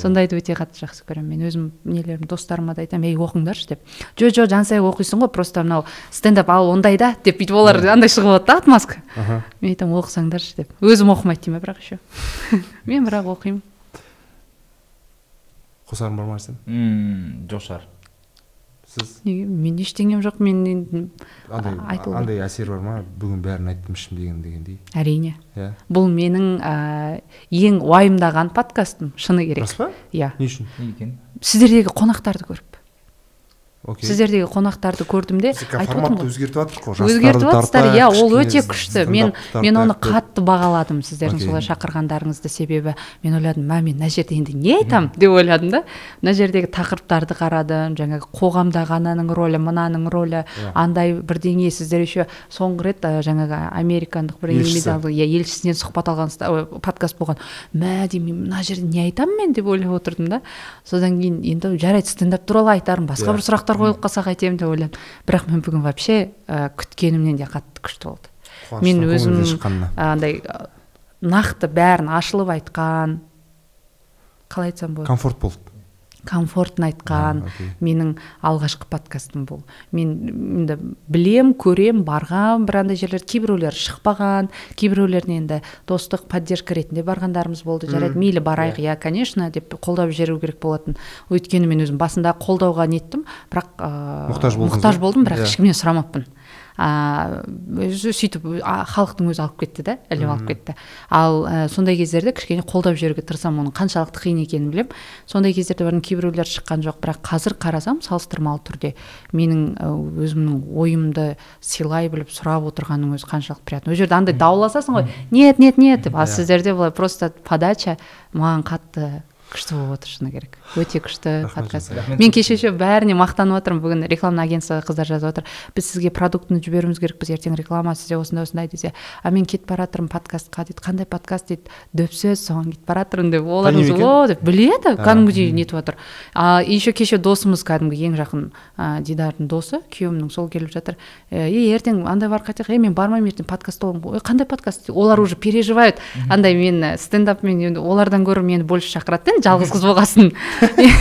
Сондайды өте қатты жақсы көремін мен. Өзім нелерім достарыма да айтамын ей оқыңдаршы деп. Жо жо жансая оқисың ғой просто мынау стендап ал ондай да деп бүйтіп олар андай шығып алады да отмазка. Мен айтамын оқысаңдаршы деп. Өзім оқымайды деймін бірақ еще. Мен бірақ оқимын. Қосарың бар ма сен? Жоқ шығар. Сіз? Неге? Мен ештеңем жоқ мен андай андай әсер бар ма? Бүгін бәрін айттым ішім деген дегендей? Әрине. Иә? Бұл менің ә, ең уайымдаған подкастым шыны керек. Рас па? Иә. Не үшін? Не екен? Сіздердегі қонақтарды көріп. Окей. Сіздердегі қонақтарды көрдім де форматты өзгертіп жатырық қой. Өзгертіп жатырсыздар иә ол өте күшті. мен мен оны қатты бағаладым сіздердің солай шақырғандарыңызды себебі. Мен ойладым мә мен мына жерде енді не айтамын деп ойладым да. Мына жердегі тақырыптарды қарадым. Жаңағы қоғамдағы ананың рөлі мынаның рөлі иә. андай бірдеңе сіздер еще соңғы рет жаңағы американдық бір иә елшісінен сұхбат алған подкаст болған. Мә деймін мына жерде не айтамын мен? деп ойлап отырдым да. Содан кейін енді жарайды стендап туралы айтармын басқа иә. бір сұрақтар қойылып қалса қайтемін деп ойладым. Бірақ мен бүгін вообще ә, күткенімнен де қатты күшті болды мен өзім андай нақты бәрін ашылып айтқан қалай айтсам болады? Комфорт болды. Комфортно айтқан менің алғашқы подкастым бұл. Мен енді білем көрем барған бір андай жерлер кейбіреулері шықпаған кейбіреулеріне енді достық поддержка ретінде барғандарымыз болды жарайды. Мейлі барайық иә. конечно деп қолдап жіберу керек болатын. Өйткені мен өзім басында қолдауға неттім бірақ мұқтаж болдым мұқтаж болдым бірақ иә. ешкімнен сұрамаппын. Өзі сөйтіп халықтың өзі алып кетті да іліп алып кетті. Ал ә, сондай кездерде кішкене қолдап жіберуге тырысамын оның қаншалықты қиын екенін білемін. Сондай кездерде бұрын кейбіреулер шыққан жоқ бірақ қазір қарасам салыстырмалы түрде менің өзімнің ойымды сыйлай біліп сұрап отырғанның өзі қаншалықты приятно. Ол жерде андай дауласасың ғой. Нет нет нет деп. Ал сіздерде былай просто подача маған қатты күшті болып отыр шыны керек. Өте күшті подкаст. Мен кеше бәріне мақтанып жатырмын бүгін рекламный агентствоға қыздар жазып жатыр біз сізге продуктыны жіберуіміз керекпіз ертең реклама сізде осындай осындай десе. А мен кетіп бара жатырмын подкастқа дейді. Қандай подкаст дейді? Дөп сөз соған кетіп бара жатырмын деп олар о деп біледі. Кәдімгідей нетіп жатыр а еще кеше досымыз кәдімгі ең жақын ә, дидардың досы күйеуімнің сол келіп жатыр. Е ертең андай бар қайтайық е мен бармаймын ертең боламын ой қандай подкаст? Олар уже переживают. Андай мен стендапмен олардан гөрі мені больше шақырады жалғыз қыз болғасын.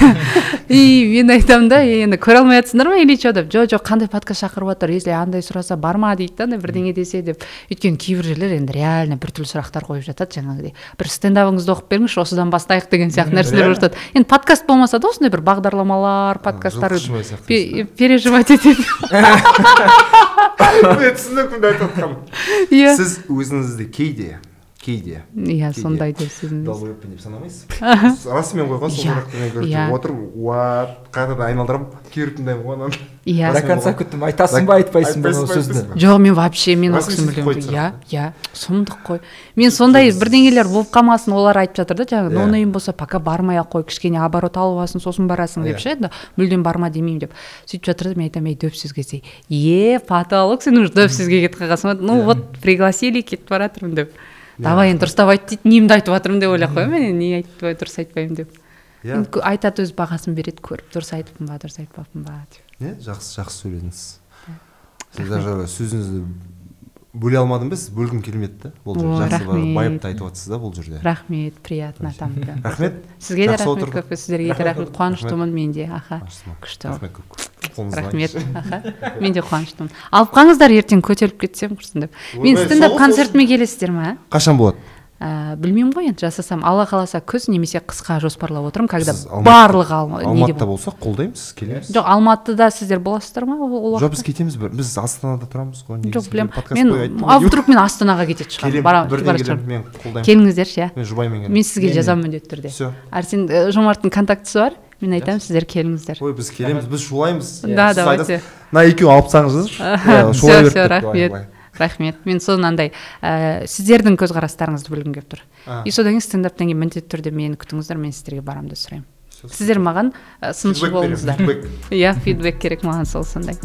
И мен айтамын да енді көре алмай жатсыңдар ма или че деп. Жоқ жоқ қандай подкаст шақырып жатыр? Если андай сұраса барма дейді да андай бірдеңе десе деп. Өйткені кейбір жерлер енді реально біртүрлі сұрақтар қойып жатады жаңағыдей бір стендабыңызды оқып беріңізші осыдан бастайық деген сияқты нәрселер болып жатады. Енді подкаст болмаса да осындай бір бағдарламалар подкасттар переживать етеді. Мен түсінікпін айтып жатқаным иә. Сіз өзіңізді кейде кейде иә сондай деп сезінесіз долбоебпін деп санамайсыз расымен ғой сол иә отырып уат қайтадан айналдырамын кейбір тыңдаймын ғой ананы иә до конца күттім айтасың ба айтпайсың ба ол сөзді жоқ мен вообще мен ол кісіні білемін иә иә сұмдық қой мен сондай бірдеңелер болып қалмасын олар айтып жатыр да жаңағы ноунейм болса пока бармай ақ қой кішкене оборот алып алсын сосын барасың деп ше енді мүлдем барма демеймін деп. Сөйтіп жатыр да мен айтамын ей дөп сөзге келсе е потолок сен уже дөп сөзге кетіп қалғансың ба ну вот пригласили кетіп бара жатырмын деп. Давай енді дұрыстап айт дейді немді айтып жатырмын деп ойлап қоямын мен не айтпай дұрыс айтпаймын деп. Иә айтады өз бағасын береді көріп дұрыс айтыппын ба дұрыс айтпаппын ба деп. Иә жақсы жақсы сөйледіңіз. Сіз даже сөзіңізді бөле алмадым ба сіз бөлгім келмеді да бұл жерде. Жақсы байыпты айтып жатсыз да бұл жерде. Рахмет приятно там рахмет. Сізге де рахмет көп сіздерге де рахмет. Қуаныштымын мен де аха. Күшті. Рахмет рахмет аха. Мен де қуаныштымын. Алып қалыңыздар ертең көтеріліп кетсем құрсын деп. Мен стендап концертіме келесіздер ма? Қашан болады? Ә, білмеймін ғой енді жасасам. Алла қаласа күз немесе қысқа жоспарлап отырмын когда барлық алматыда болсақ қолдаймыз келеміз. Жоқ алматыда сіздер боласыздар ма ол жоқ біз кетеміз біз астанада тұрамыз ғой жоқ білемін. Мен а вдруг мен астанаға кететін шығармын. Мен қолдаймын. Келіңіздерші иә мен жұбайыммен мен сізге жазамын міндетті түрде. Все. Арсен жомарттың контактісі бар. Мен айтамын сіздер келіңіздер. Ой біз келеміз. Біз шулаймыз. Да давайте. мына екеуін алып тастаңыздаршы. Все все рахмет. Рахмет. Мен андай ә, сіздердің көзқарастарыңызды білгім келіп тұр. И содан кейін стендаптан кейін міндетті түрде мені күтіңіздер мен сіздерге барамын деп сұраймын. Сіздер маған ә, сыншы болыңыздар. иә фидбек керек маған сол сондай.